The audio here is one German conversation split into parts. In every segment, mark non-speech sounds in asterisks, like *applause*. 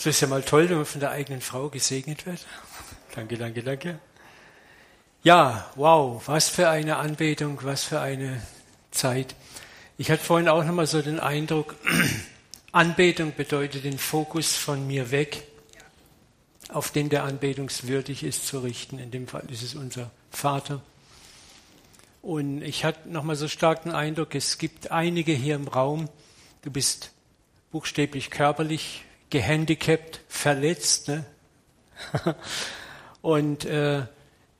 So ist ja mal toll, wenn man von der eigenen Frau gesegnet wird. Danke, danke, danke. Ja, wow, was für eine Anbetung, was für eine Zeit. Ich hatte vorhin auch nochmal so den Eindruck, *clears throat* Anbetung bedeutet den Fokus von mir weg, auf den der anbetungswürdig ist zu richten. In dem Fall ist es unser Vater. Und ich hatte nochmal so stark den Eindruck, es gibt einige hier im Raum, du bist buchstäblich körperlich gehandicapt, verletzt. Ne? *laughs* Und äh,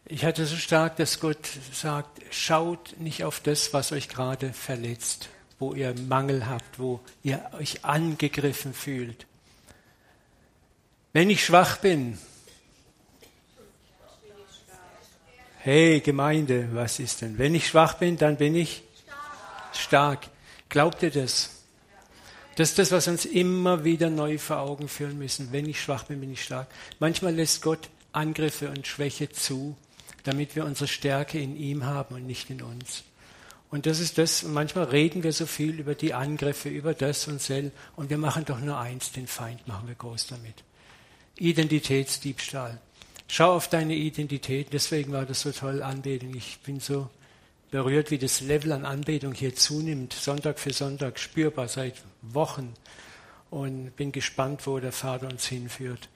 ich hatte so stark, dass Gott sagt, schaut nicht auf das, was euch gerade verletzt, wo ihr Mangel habt, wo ihr euch angegriffen fühlt. Wenn ich schwach bin, hey Gemeinde, was ist denn? Wenn ich schwach bin, dann bin ich stark. Glaubt ihr das? Das ist das, was uns immer wieder neu vor Augen führen müssen. Wenn ich schwach bin, bin ich stark. Manchmal lässt Gott Angriffe und Schwäche zu, damit wir unsere Stärke in ihm haben und nicht in uns. Und das ist das, manchmal reden wir so viel über die Angriffe, über das und sel, und wir machen doch nur eins, den Feind machen wir groß damit. Identitätsdiebstahl. Schau auf deine Identität, deswegen war das so toll, Anbetung. Ich bin so berührt, wie das Level an Anbetung hier zunimmt, Sonntag für Sonntag, spürbar seit Wochen. Und bin gespannt, wo der Vater uns hinführt.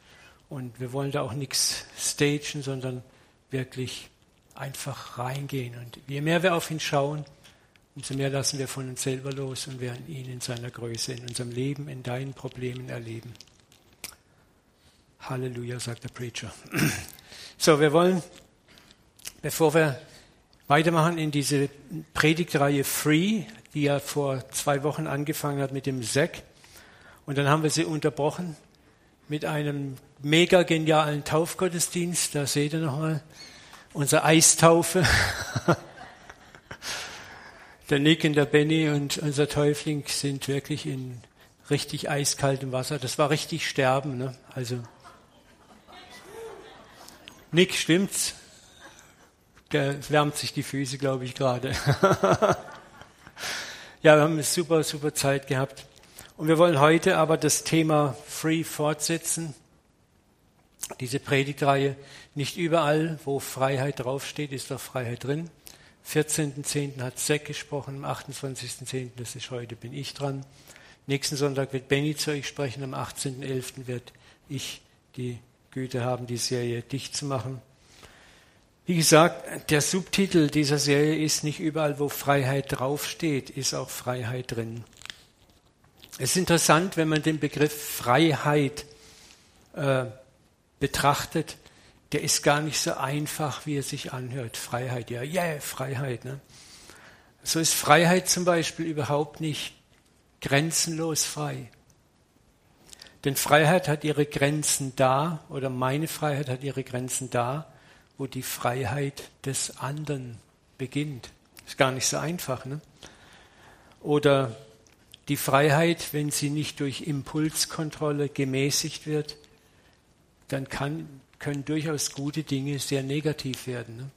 Und wir wollen da auch nichts stagen, sondern wirklich einfach reingehen. Und je mehr wir auf ihn schauen, umso mehr lassen wir von uns selber los und werden ihn in seiner Größe, in unserem Leben, in deinen Problemen erleben. Halleluja, sagt der Preacher. So, wir wollen, bevor wir weitermachen in diese Predigtreihe Free, die ja vor zwei Wochen angefangen hat mit dem Zack. Und dann haben wir sie unterbrochen mit einem mega genialen Taufgottesdienst. Da seht ihr nochmal unsere Eistaufe. *laughs* der Nick und der Benny und unser Täufling sind wirklich in richtig eiskaltem Wasser. Das war richtig Sterben. Ne? Also Nick, stimmt's? Der wärmt sich die Füße, glaube ich, gerade. *laughs* ja, wir haben eine super, super Zeit gehabt. Und wir wollen heute aber das Thema Free fortsetzen. Diese Predigtreihe. Nicht überall, wo Freiheit draufsteht, ist doch Freiheit drin. 14.10. hat Zack gesprochen, am 28.10., das ist heute, bin ich dran. Nächsten Sonntag wird Benny zu euch sprechen, am 18.11. wird ich die Güte haben, die Serie dicht zu machen. Wie gesagt, der Subtitel dieser Serie ist nicht überall, wo Freiheit draufsteht, ist auch Freiheit drin. Es ist interessant, wenn man den Begriff Freiheit äh, betrachtet, der ist gar nicht so einfach, wie er sich anhört. Freiheit, ja, yeah, Freiheit. Ne? So ist Freiheit zum Beispiel überhaupt nicht grenzenlos frei. Denn Freiheit hat ihre Grenzen da, oder meine Freiheit hat ihre Grenzen da, wo die Freiheit des anderen beginnt. Ist gar nicht so einfach. Ne? Oder die Freiheit, wenn sie nicht durch Impulskontrolle gemäßigt wird, dann kann, können durchaus gute Dinge sehr negativ werden. Ne?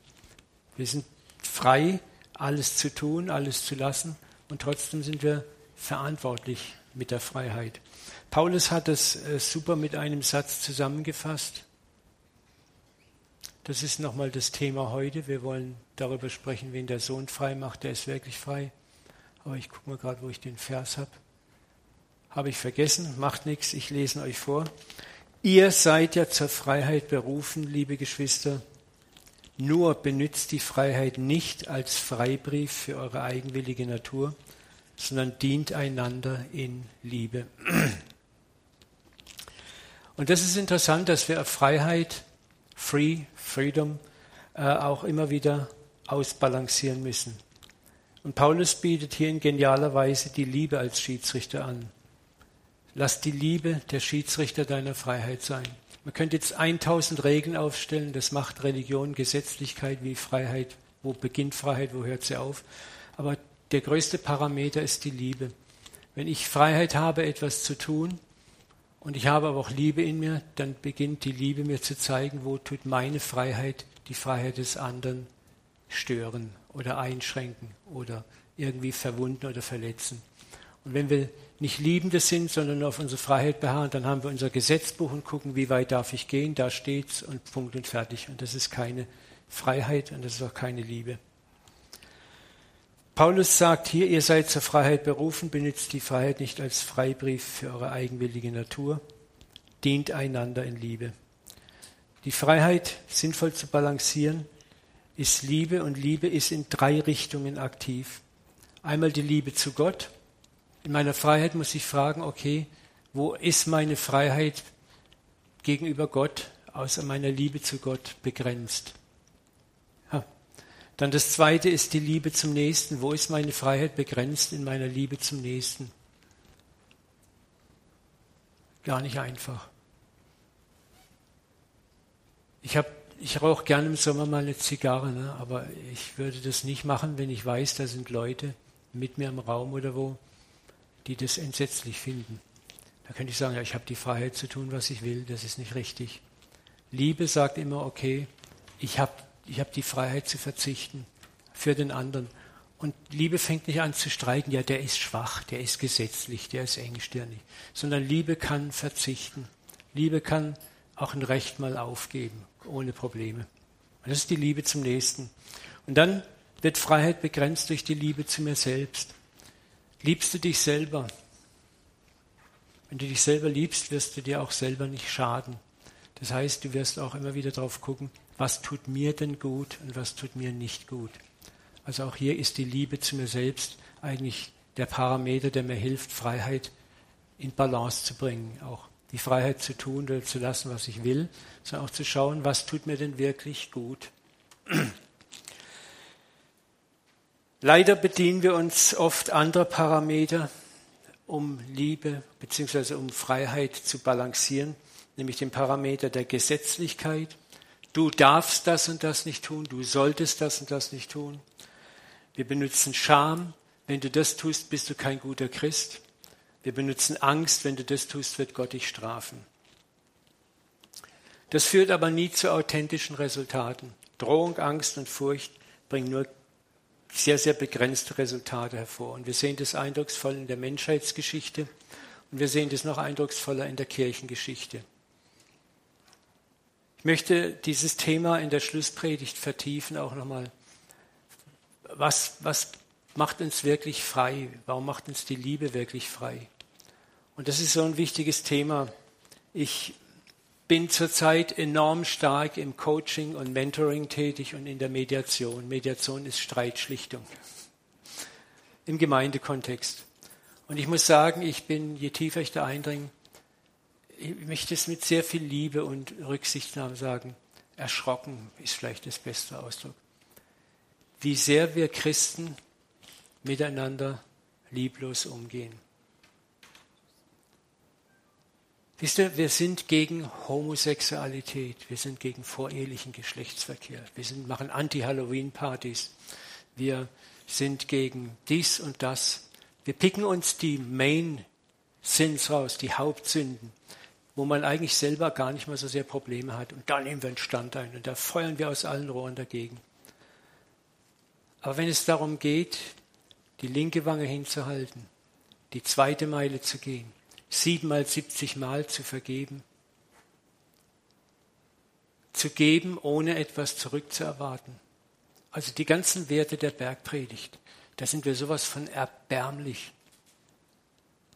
Wir sind frei, alles zu tun, alles zu lassen und trotzdem sind wir verantwortlich mit der Freiheit. Paulus hat es äh, super mit einem Satz zusammengefasst. Das ist nochmal das Thema heute. Wir wollen darüber sprechen, wen der Sohn frei macht. Der ist wirklich frei. Aber ich gucke mal gerade, wo ich den Vers habe. Habe ich vergessen, macht nichts, ich lese euch vor. Ihr seid ja zur Freiheit berufen, liebe Geschwister. Nur benützt die Freiheit nicht als Freibrief für eure eigenwillige Natur, sondern dient einander in Liebe. *clears throat* Und das ist interessant, dass wir Freiheit Free, Freedom, äh, auch immer wieder ausbalancieren müssen. Und Paulus bietet hier in genialer Weise die Liebe als Schiedsrichter an. Lass die Liebe der Schiedsrichter deiner Freiheit sein. Man könnte jetzt 1000 Regeln aufstellen, das macht Religion, Gesetzlichkeit wie Freiheit. Wo beginnt Freiheit, wo hört sie auf? Aber der größte Parameter ist die Liebe. Wenn ich Freiheit habe, etwas zu tun, und ich habe aber auch Liebe in mir, dann beginnt die Liebe mir zu zeigen, wo tut meine Freiheit die Freiheit des anderen stören oder einschränken oder irgendwie verwunden oder verletzen. Und wenn wir nicht Liebende sind, sondern auf unsere Freiheit beharren, dann haben wir unser Gesetzbuch und gucken, wie weit darf ich gehen, da steht's und Punkt und fertig. Und das ist keine Freiheit und das ist auch keine Liebe. Paulus sagt hier, ihr seid zur Freiheit berufen, benutzt die Freiheit nicht als Freibrief für eure eigenwillige Natur, dient einander in Liebe. Die Freiheit sinnvoll zu balancieren ist Liebe und Liebe ist in drei Richtungen aktiv. Einmal die Liebe zu Gott. In meiner Freiheit muss ich fragen, okay, wo ist meine Freiheit gegenüber Gott außer meiner Liebe zu Gott begrenzt? Dann das zweite ist die Liebe zum Nächsten. Wo ist meine Freiheit begrenzt in meiner Liebe zum Nächsten? Gar nicht einfach. Ich, hab, ich rauche gerne im Sommer mal eine Zigarre, ne? aber ich würde das nicht machen, wenn ich weiß, da sind Leute mit mir im Raum oder wo, die das entsetzlich finden. Da könnte ich sagen, ja, ich habe die Freiheit zu tun, was ich will, das ist nicht richtig. Liebe sagt immer, okay, ich habe ich habe die Freiheit zu verzichten für den anderen. Und Liebe fängt nicht an zu streiten, ja, der ist schwach, der ist gesetzlich, der ist engstirnig, sondern Liebe kann verzichten. Liebe kann auch ein Recht mal aufgeben, ohne Probleme. Und das ist die Liebe zum Nächsten. Und dann wird Freiheit begrenzt durch die Liebe zu mir selbst. Liebst du dich selber? Wenn du dich selber liebst, wirst du dir auch selber nicht schaden. Das heißt, du wirst auch immer wieder darauf gucken, was tut mir denn gut und was tut mir nicht gut. Also auch hier ist die Liebe zu mir selbst eigentlich der Parameter, der mir hilft, Freiheit in Balance zu bringen. Auch die Freiheit zu tun oder zu lassen, was ich will, sondern auch zu schauen, was tut mir denn wirklich gut. Leider bedienen wir uns oft anderer Parameter, um Liebe bzw. um Freiheit zu balancieren, nämlich den Parameter der Gesetzlichkeit Du darfst das und das nicht tun, du solltest das und das nicht tun. Wir benutzen Scham, wenn du das tust, bist du kein guter Christ. Wir benutzen Angst, wenn du das tust, wird Gott dich strafen. Das führt aber nie zu authentischen Resultaten. Drohung, Angst und Furcht bringen nur sehr, sehr begrenzte Resultate hervor. Und wir sehen das eindrucksvoll in der Menschheitsgeschichte und wir sehen das noch eindrucksvoller in der Kirchengeschichte. Ich möchte dieses Thema in der Schlusspredigt vertiefen, auch nochmal. Was, was macht uns wirklich frei? Warum macht uns die Liebe wirklich frei? Und das ist so ein wichtiges Thema. Ich bin zurzeit enorm stark im Coaching und Mentoring tätig und in der Mediation. Mediation ist Streitschlichtung im Gemeindekontext. Und ich muss sagen, ich bin, je tiefer ich da eindringe, ich möchte es mit sehr viel Liebe und Rücksichtnahme sagen, erschrocken ist vielleicht das beste Ausdruck, wie sehr wir Christen miteinander lieblos umgehen. Wisst ihr, wir sind gegen Homosexualität, wir sind gegen vorehelichen Geschlechtsverkehr, wir sind, machen Anti-Halloween-Partys, wir sind gegen dies und das. Wir picken uns die Main Sins raus, die Hauptsünden wo man eigentlich selber gar nicht mal so sehr Probleme hat. Und da nehmen wir einen Stand ein und da feuern wir aus allen Rohren dagegen. Aber wenn es darum geht, die linke Wange hinzuhalten, die zweite Meile zu gehen, siebenmal, siebzig Mal zu vergeben, zu geben, ohne etwas zurückzuerwarten. Also die ganzen Werte der Bergpredigt, da sind wir sowas von erbärmlich.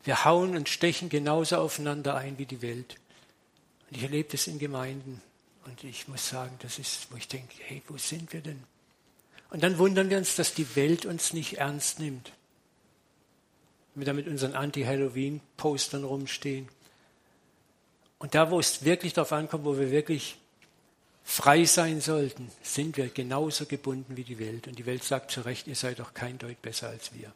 Wir hauen und stechen genauso aufeinander ein wie die Welt. Und ich erlebe das in Gemeinden. Und ich muss sagen, das ist, wo ich denke, hey, wo sind wir denn? Und dann wundern wir uns, dass die Welt uns nicht ernst nimmt. Wir da mit unseren Anti-Halloween-Postern rumstehen. Und da, wo es wirklich darauf ankommt, wo wir wirklich frei sein sollten, sind wir genauso gebunden wie die Welt. Und die Welt sagt zu Recht, ihr seid doch kein Deut besser als wir.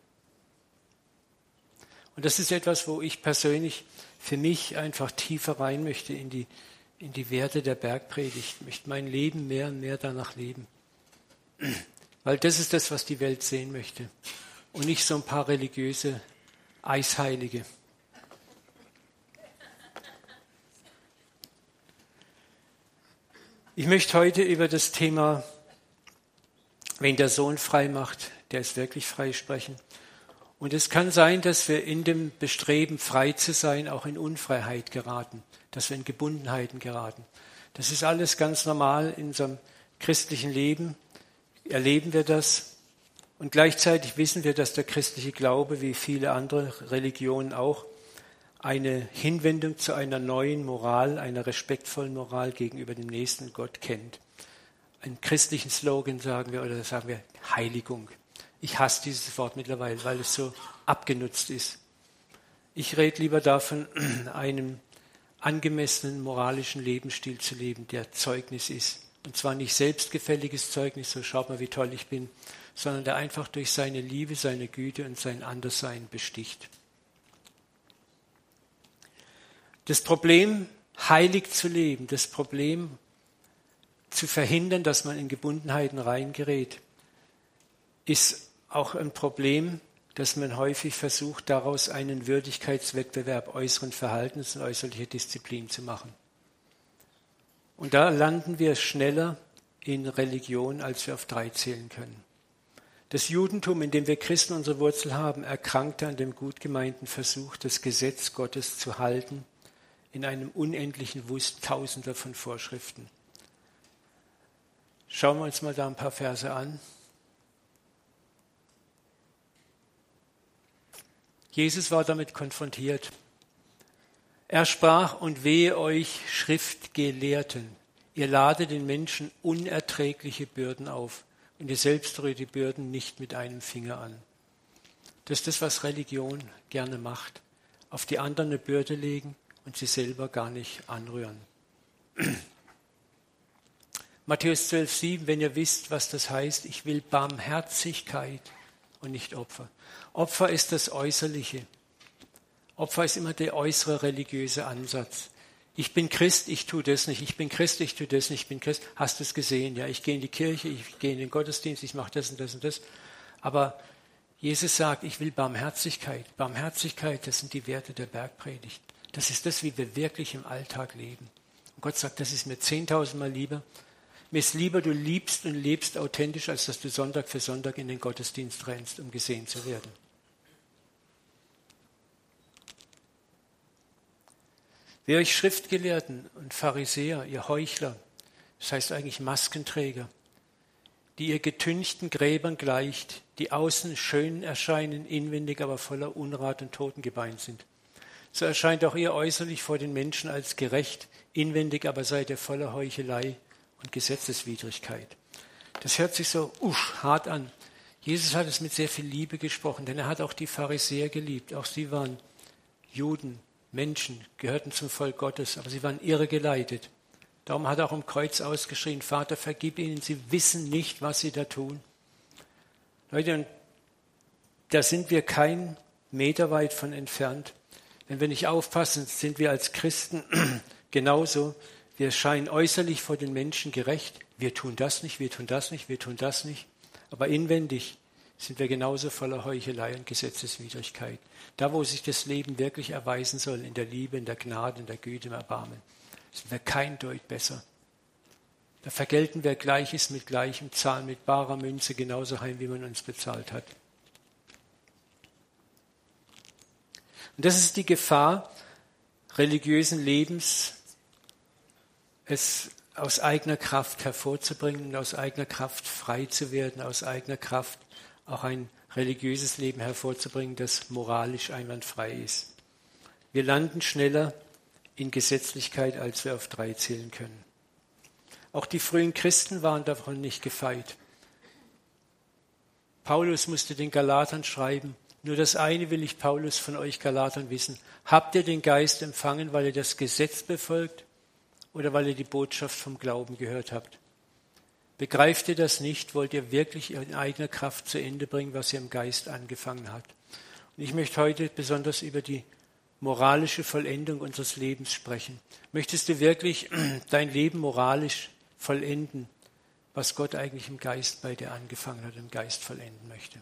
Und das ist etwas, wo ich persönlich für mich einfach tiefer rein möchte in die, in die Werte der Bergpredigt. Möchte mein Leben mehr und mehr danach leben. Weil das ist das, was die Welt sehen möchte. Und nicht so ein paar religiöse Eisheilige. Ich möchte heute über das Thema, wen der Sohn frei macht, der ist wirklich frei sprechen. Und es kann sein, dass wir in dem Bestreben, frei zu sein, auch in Unfreiheit geraten, dass wir in Gebundenheiten geraten. Das ist alles ganz normal in unserem christlichen Leben. Erleben wir das. Und gleichzeitig wissen wir, dass der christliche Glaube, wie viele andere Religionen auch, eine Hinwendung zu einer neuen Moral, einer respektvollen Moral gegenüber dem nächsten Gott kennt. Einen christlichen Slogan sagen wir oder sagen wir Heiligung. Ich hasse dieses Wort mittlerweile, weil es so abgenutzt ist. Ich rede lieber davon, *clears throat* einem angemessenen moralischen Lebensstil zu leben, der Zeugnis ist. Und zwar nicht selbstgefälliges Zeugnis, so schaut mal, wie toll ich bin, sondern der einfach durch seine Liebe, seine Güte und sein Anderssein besticht. Das Problem, heilig zu leben, das Problem, zu verhindern, dass man in Gebundenheiten reingerät, ist auch ein Problem, dass man häufig versucht, daraus einen Würdigkeitswettbewerb äußeren Verhaltens und äußerlicher Disziplin zu machen. Und da landen wir schneller in Religion, als wir auf drei zählen können. Das Judentum, in dem wir Christen unsere Wurzel haben, erkrankte an dem gut gemeinten Versuch, das Gesetz Gottes zu halten, in einem unendlichen Wust tausender von Vorschriften. Schauen wir uns mal da ein paar Verse an. Jesus war damit konfrontiert. Er sprach, und wehe euch Schriftgelehrten, ihr ladet den Menschen unerträgliche Bürden auf und ihr selbst rührt die Bürden nicht mit einem Finger an. Das ist das, was Religion gerne macht. Auf die anderen eine Bürde legen und sie selber gar nicht anrühren. *clears throat* Matthäus 12, 7, wenn ihr wisst, was das heißt, ich will Barmherzigkeit und nicht Opfer. Opfer ist das Äußerliche. Opfer ist immer der äußere religiöse Ansatz. Ich bin Christ, ich tue das nicht. Ich bin Christ, ich tue das nicht. Ich bin Christ. Hast du es gesehen? Ja, ich gehe in die Kirche, ich gehe in den Gottesdienst, ich mache das und das und das. Aber Jesus sagt, ich will Barmherzigkeit. Barmherzigkeit, das sind die Werte der Bergpredigt. Das ist das, wie wir wirklich im Alltag leben. Und Gott sagt, das ist mir zehntausendmal lieber, mir ist lieber, du liebst und lebst authentisch, als dass du Sonntag für Sonntag in den Gottesdienst rennst, um gesehen zu werden. Wer euch Schriftgelehrten und Pharisäer, ihr Heuchler, das heißt eigentlich Maskenträger, die ihr getünchten Gräbern gleicht, die außen schön erscheinen, inwendig aber voller Unrat und Totengebein sind. So erscheint auch ihr äußerlich vor den Menschen als gerecht, inwendig aber seid ihr voller Heuchelei und Gesetzeswidrigkeit. Das hört sich so usch, hart an. Jesus hat es mit sehr viel Liebe gesprochen, denn er hat auch die Pharisäer geliebt. Auch sie waren Juden, Menschen, gehörten zum Volk Gottes, aber sie waren irregeleitet. Darum hat er auch im Kreuz ausgeschrien, Vater, vergib ihnen, sie wissen nicht, was sie da tun. Leute, und da sind wir kein Meter weit von entfernt. Wenn wir nicht aufpassen, sind wir als Christen *clears throat* genauso wir scheinen äußerlich vor den Menschen gerecht. Wir tun das nicht, wir tun das nicht, wir tun das nicht. Aber inwendig sind wir genauso voller Heuchelei und Gesetzeswidrigkeit. Da, wo sich das Leben wirklich erweisen soll, in der Liebe, in der Gnade, in der Güte, im Erbarmen, sind wir kein Deut besser. Da vergelten wir Gleiches mit Gleichem, zahlen mit barer Münze genauso heim, wie man uns bezahlt hat. Und das ist die Gefahr religiösen Lebens, es aus eigener Kraft hervorzubringen aus eigener Kraft frei zu werden, aus eigener Kraft auch ein religiöses Leben hervorzubringen, das moralisch einwandfrei ist. Wir landen schneller in Gesetzlichkeit, als wir auf drei zählen können. Auch die frühen Christen waren davon nicht gefeit. Paulus musste den Galatern schreiben, nur das eine will ich Paulus von euch Galatern wissen. Habt ihr den Geist empfangen, weil ihr das Gesetz befolgt oder weil ihr die Botschaft vom Glauben gehört habt? Begreift ihr das nicht? Wollt ihr wirklich in eigener Kraft zu Ende bringen, was ihr im Geist angefangen habt? Und ich möchte heute besonders über die moralische Vollendung unseres Lebens sprechen. Möchtest du wirklich *clears throat* dein Leben moralisch vollenden, was Gott eigentlich im Geist bei dir angefangen hat, im Geist vollenden möchte?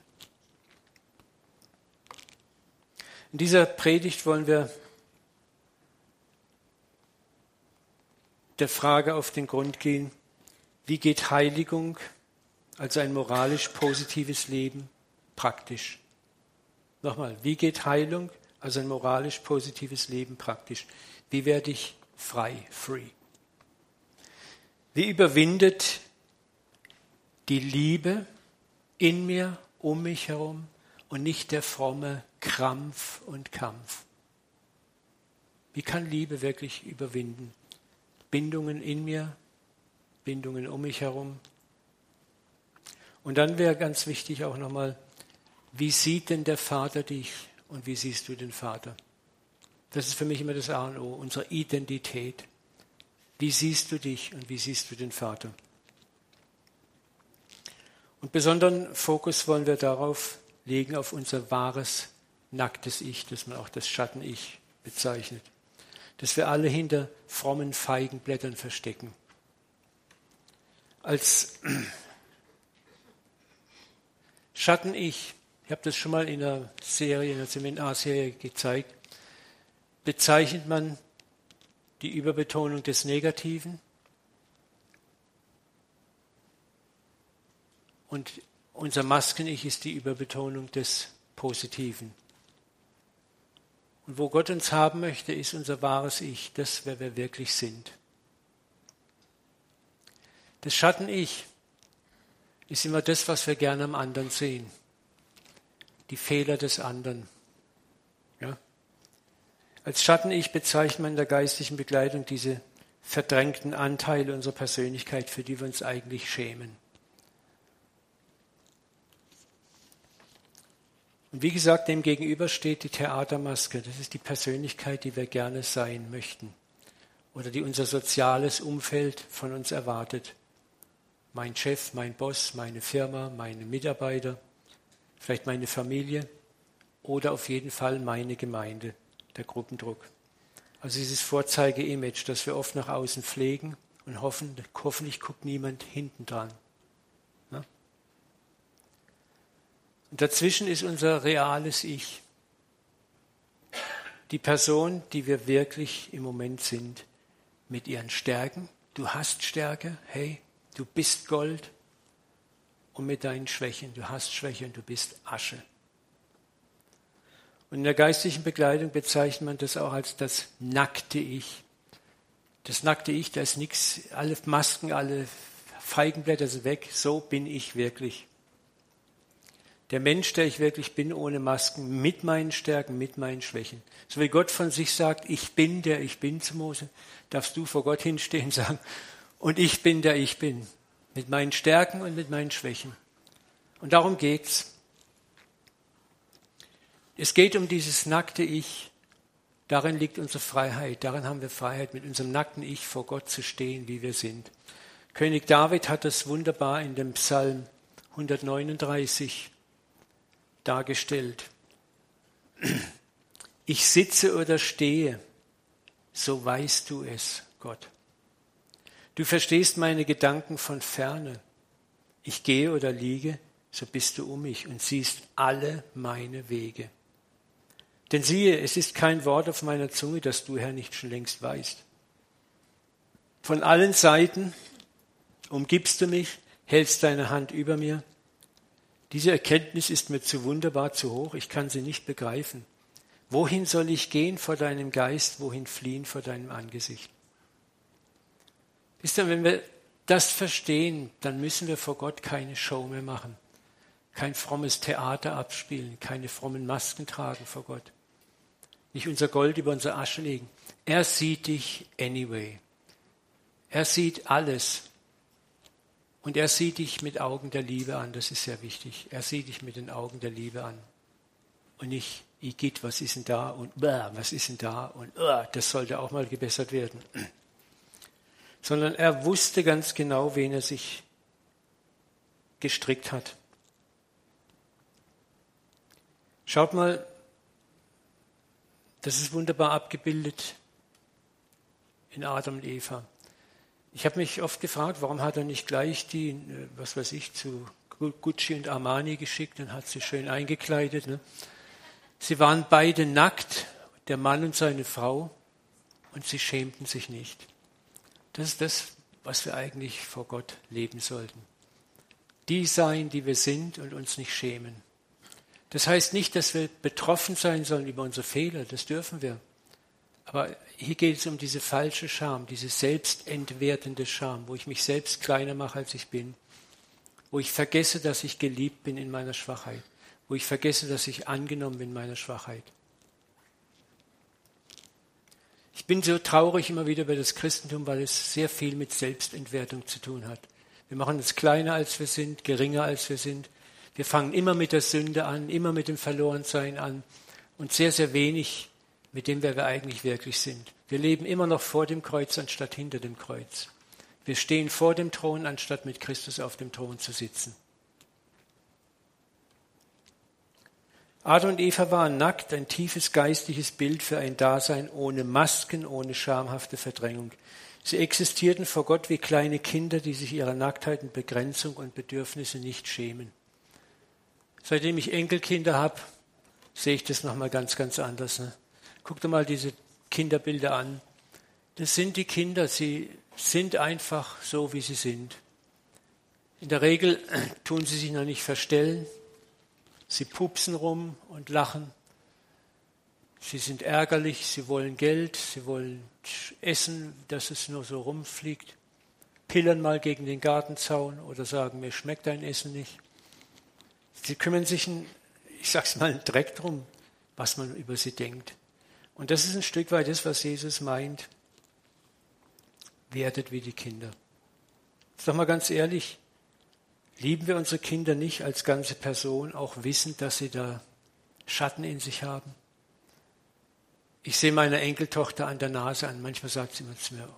In dieser Predigt wollen wir der Frage auf den Grund gehen, wie geht Heiligung, also ein moralisch positives Leben, praktisch? Nochmal, wie geht Heilung, also ein moralisch positives Leben praktisch? Wie werde ich frei, free? Wie überwindet die Liebe in mir, um mich herum und nicht der fromme Krampf und Kampf? Wie kann Liebe wirklich überwinden? Bindungen in mir, Bindungen um mich herum. Und dann wäre ganz wichtig auch nochmal, wie sieht denn der Vater dich und wie siehst du den Vater? Das ist für mich immer das A und O, unsere Identität. Wie siehst du dich und wie siehst du den Vater? Und besonderen Fokus wollen wir darauf legen, auf unser wahres, nacktes Ich, das man auch das Schatten-Ich bezeichnet. Dass wir alle hinter frommen Feigenblättern verstecken. Als *clears throat* Schatten-Ich ich habe das schon mal in einer Serie, in einer Seminarserie gezeigt, bezeichnet man die Überbetonung des Negativen und unser Masken-Ich ist die Überbetonung des Positiven. Und wo Gott uns haben möchte, ist unser wahres Ich, das, wer wir wirklich sind. Das Schatten-Ich ist immer das, was wir gerne am anderen sehen die Fehler des anderen. Ja? Als Schatten-Ich bezeichnet man in der geistlichen Begleitung diese verdrängten Anteile unserer Persönlichkeit, für die wir uns eigentlich schämen. Und wie gesagt, dem gegenüber steht die Theatermaske. Das ist die Persönlichkeit, die wir gerne sein möchten oder die unser soziales Umfeld von uns erwartet. Mein Chef, mein Boss, meine Firma, meine Mitarbeiter vielleicht meine Familie oder auf jeden Fall meine Gemeinde, der Gruppendruck. Also dieses Vorzeige-Image, das wir oft nach außen pflegen und hoffen, hoffentlich guckt niemand hinten dran. Dazwischen ist unser reales Ich. Die Person, die wir wirklich im Moment sind, mit ihren Stärken. Du hast Stärke, hey, du bist Gold, und mit deinen Schwächen. Du hast Schwäche und du bist Asche. Und in der geistlichen Begleitung bezeichnet man das auch als das nackte Ich. Das nackte Ich, da ist nichts, alle Masken, alle Feigenblätter sind weg. So bin ich wirklich. Der Mensch, der ich wirklich bin, ohne Masken, mit meinen Stärken, mit meinen Schwächen. So wie Gott von sich sagt, ich bin der ich bin zu Mose, darfst du vor Gott hinstehen und sagen, und ich bin der ich bin mit meinen Stärken und mit meinen Schwächen. Und darum geht's. Es geht um dieses nackte Ich. Darin liegt unsere Freiheit. Darin haben wir Freiheit, mit unserem nackten Ich vor Gott zu stehen, wie wir sind. König David hat das wunderbar in dem Psalm 139 dargestellt. Ich sitze oder stehe, so weißt du es, Gott. Du verstehst meine Gedanken von ferne. Ich gehe oder liege, so bist du um mich und siehst alle meine Wege. Denn siehe, es ist kein Wort auf meiner Zunge, das du, Herr, nicht schon längst weißt. Von allen Seiten umgibst du mich, hältst deine Hand über mir. Diese Erkenntnis ist mir zu wunderbar, zu hoch, ich kann sie nicht begreifen. Wohin soll ich gehen vor deinem Geist, wohin fliehen vor deinem Angesicht? Wisst ihr, wenn wir das verstehen, dann müssen wir vor Gott keine Show mehr machen, kein frommes Theater abspielen, keine frommen Masken tragen vor Gott, nicht unser Gold über unsere Asche legen. Er sieht dich anyway. Er sieht alles. Und er sieht dich mit Augen der Liebe an, das ist sehr wichtig. Er sieht dich mit den Augen der Liebe an. Und nicht, Igitt, was ist denn da? Und was ist denn da? Und das sollte auch mal gebessert werden *clears throat* sondern er wusste ganz genau, wen er sich gestrickt hat. Schaut mal, das ist wunderbar abgebildet in Adam und Eva. Ich habe mich oft gefragt, warum hat er nicht gleich die, äh, was weiß ich, zu Gucci und Armani geschickt und hat sie schön eingekleidet. Ne? Sie waren beide nackt, der Mann und seine Frau, und sie schämten sich nicht. Das ist das, was wir eigentlich vor Gott leben sollten. Die sein, die wir sind und uns nicht schämen. Das heißt nicht, dass wir betroffen sein sollen über unsere Fehler, das dürfen wir. Aber hier geht es um diese falsche Scham, diese selbstentwertende Scham, wo ich mich selbst kleiner mache, als ich bin, wo ich vergesse, dass ich geliebt bin in meiner Schwachheit, wo ich vergesse, dass ich angenommen bin in meiner Schwachheit. Ich bin so traurig immer wieder über das Christentum, weil es sehr viel mit Selbstentwertung zu tun hat. Wir machen uns kleiner, als wir sind, geringer, als wir sind. Wir fangen immer mit der Sünde an, immer mit dem Verlorensein an und sehr, sehr wenig mit dem, wer wir eigentlich wirklich sind. Wir leben immer noch vor dem Kreuz anstatt hinter dem Kreuz. Wir stehen vor dem Thron, anstatt mit Christus auf dem Thron zu sitzen. Adam und Eva waren nackt, ein tiefes geistliches Bild für ein Dasein ohne Masken, ohne schamhafte Verdrängung. Sie existierten vor Gott wie kleine Kinder, die sich ihrer Nacktheit und Begrenzung und Bedürfnisse nicht schämen. Seitdem ich Enkelkinder habe, sehe ich das nochmal ganz, ganz anders. Ne? Guck dir mal diese Kinderbilder an. Das sind die Kinder, sie sind einfach so, wie sie sind. In der Regel *clears throat* tun sie sich noch nicht verstellen, Sie pupsen rum und lachen. Sie sind ärgerlich, sie wollen Geld, sie wollen essen, dass es nur so rumfliegt. Pillern mal gegen den Gartenzaun oder sagen, mir schmeckt dein Essen nicht. Sie kümmern sich, ein, ich sag's mal, einen Dreck drum, was man über sie denkt. Und das ist ein Stück weit das, was Jesus meint. Werdet wie die Kinder. Sag mal ganz ehrlich, Lieben wir unsere Kinder nicht als ganze Person, auch wissend, dass sie da Schatten in sich haben? Ich sehe meine Enkeltochter an der Nase an. Manchmal sagt sie zu mir,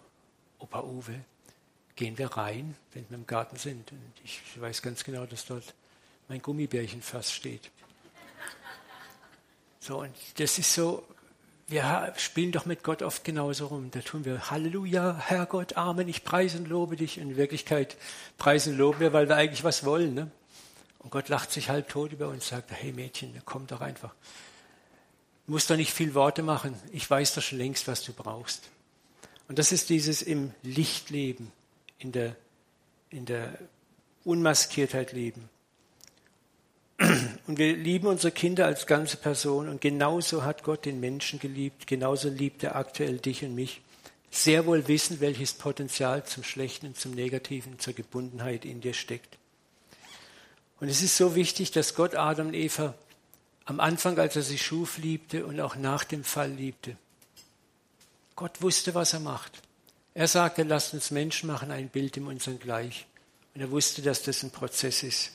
Opa Uwe, gehen wir rein, wenn wir im Garten sind. Und ich weiß ganz genau, dass dort mein Gummibärchen fast steht. So, und das ist so, wir spielen doch mit Gott oft genauso rum. Da tun wir Halleluja, Herrgott, Amen, ich preise und lobe dich. In Wirklichkeit preisen und loben wir, weil wir eigentlich was wollen. Ne? Und Gott lacht sich halb tot über uns, sagt, hey Mädchen, komm doch einfach. Du musst doch nicht viel Worte machen. Ich weiß doch schon längst, was du brauchst. Und das ist dieses im Licht leben, in der, in der Unmaskiertheit leben. Und wir lieben unsere Kinder als ganze Person und genauso hat Gott den Menschen geliebt, genauso liebt er aktuell dich und mich. Sehr wohl wissen, welches Potenzial zum Schlechten zum Negativen, zur Gebundenheit in dir steckt. Und es ist so wichtig, dass Gott Adam und Eva am Anfang, als er sie schuf, liebte und auch nach dem Fall liebte. Gott wusste, was er macht. Er sagte, lasst uns Menschen machen, ein Bild im unseren gleich. Und er wusste, dass das ein Prozess ist.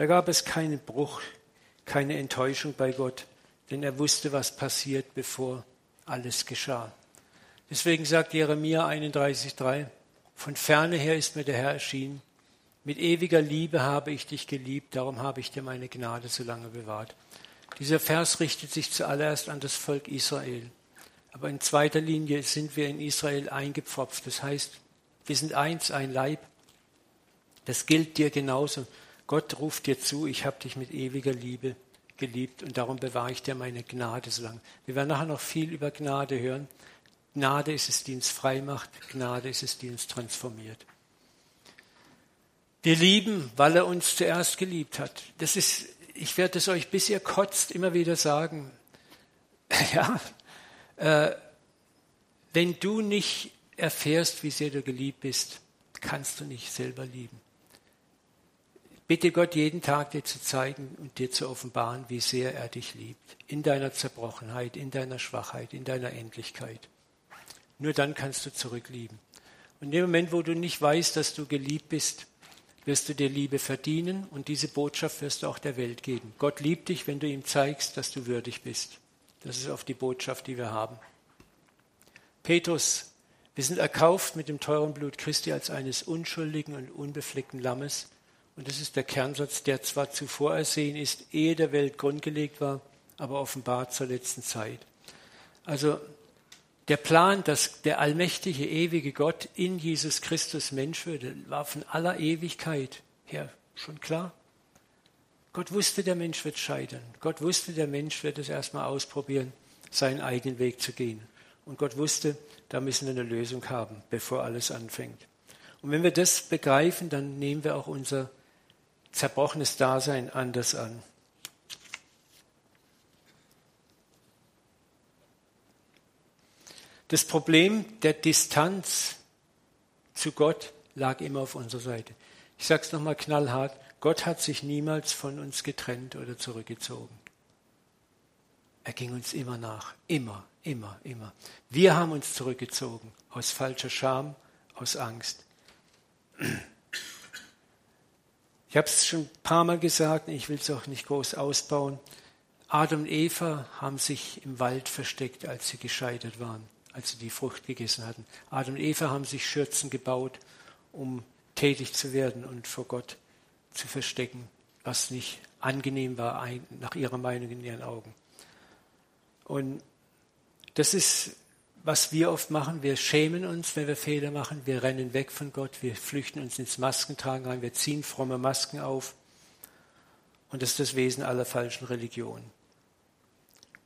Da gab es keinen Bruch, keine Enttäuschung bei Gott, denn er wusste, was passiert, bevor alles geschah. Deswegen sagt Jeremia 31,3, von ferne her ist mir der Herr erschienen, mit ewiger Liebe habe ich dich geliebt, darum habe ich dir meine Gnade so lange bewahrt. Dieser Vers richtet sich zuallererst an das Volk Israel. Aber in zweiter Linie sind wir in Israel eingepfropft. Das heißt, wir sind eins, ein Leib. Das gilt dir genauso. Gott ruft dir zu, ich habe dich mit ewiger Liebe geliebt und darum bewahre ich dir meine Gnade so lange. Wir werden nachher noch viel über Gnade hören. Gnade ist es, die uns frei macht. Gnade ist es, die uns transformiert. Wir lieben, weil er uns zuerst geliebt hat. Das ist, ich werde es euch, bis ihr kotzt, immer wieder sagen. *laughs* Ja, äh, wenn du nicht erfährst, wie sehr du geliebt bist, kannst du nicht selber lieben. Bitte Gott jeden Tag dir zu zeigen und dir zu offenbaren, wie sehr er dich liebt. In deiner Zerbrochenheit, in deiner Schwachheit, in deiner Endlichkeit. Nur dann kannst du zurücklieben. Und in dem Moment, wo du nicht weißt, dass du geliebt bist, wirst du dir Liebe verdienen und diese Botschaft wirst du auch der Welt geben. Gott liebt dich, wenn du ihm zeigst, dass du würdig bist. Das ist oft die Botschaft, die wir haben. Petrus, wir sind erkauft mit dem teuren Blut Christi als eines unschuldigen und unbefleckten Lammes und das ist der Kernsatz, der zwar zuvor ersehen ist, ehe der Welt grundgelegt war, aber offenbart zur letzten Zeit. Also der Plan, dass der allmächtige, ewige Gott in Jesus Christus Mensch würde, war von aller Ewigkeit her schon klar. Gott wusste, der Mensch wird scheitern. Gott wusste, der Mensch wird es erstmal ausprobieren, seinen eigenen Weg zu gehen. Und Gott wusste, da müssen wir eine Lösung haben, bevor alles anfängt. Und wenn wir das begreifen, dann nehmen wir auch unser zerbrochenes Dasein anders an. Das Problem der Distanz zu Gott lag immer auf unserer Seite. Ich sage es nochmal knallhart, Gott hat sich niemals von uns getrennt oder zurückgezogen. Er ging uns immer nach, immer, immer, immer. Wir haben uns zurückgezogen aus falscher Scham, aus Angst. Ich habe es schon ein paar Mal gesagt, ich will es auch nicht groß ausbauen. Adam und Eva haben sich im Wald versteckt, als sie gescheitert waren, als sie die Frucht gegessen hatten. Adam und Eva haben sich Schürzen gebaut, um tätig zu werden und vor Gott zu verstecken, was nicht angenehm war, nach ihrer Meinung in ihren Augen. Und das ist, was wir oft machen. Wir schämen uns, wenn wir Fehler machen. Wir rennen weg von Gott. Wir flüchten uns ins Maskentragen rein. Wir ziehen fromme Masken auf. Und das ist das Wesen aller falschen Religionen.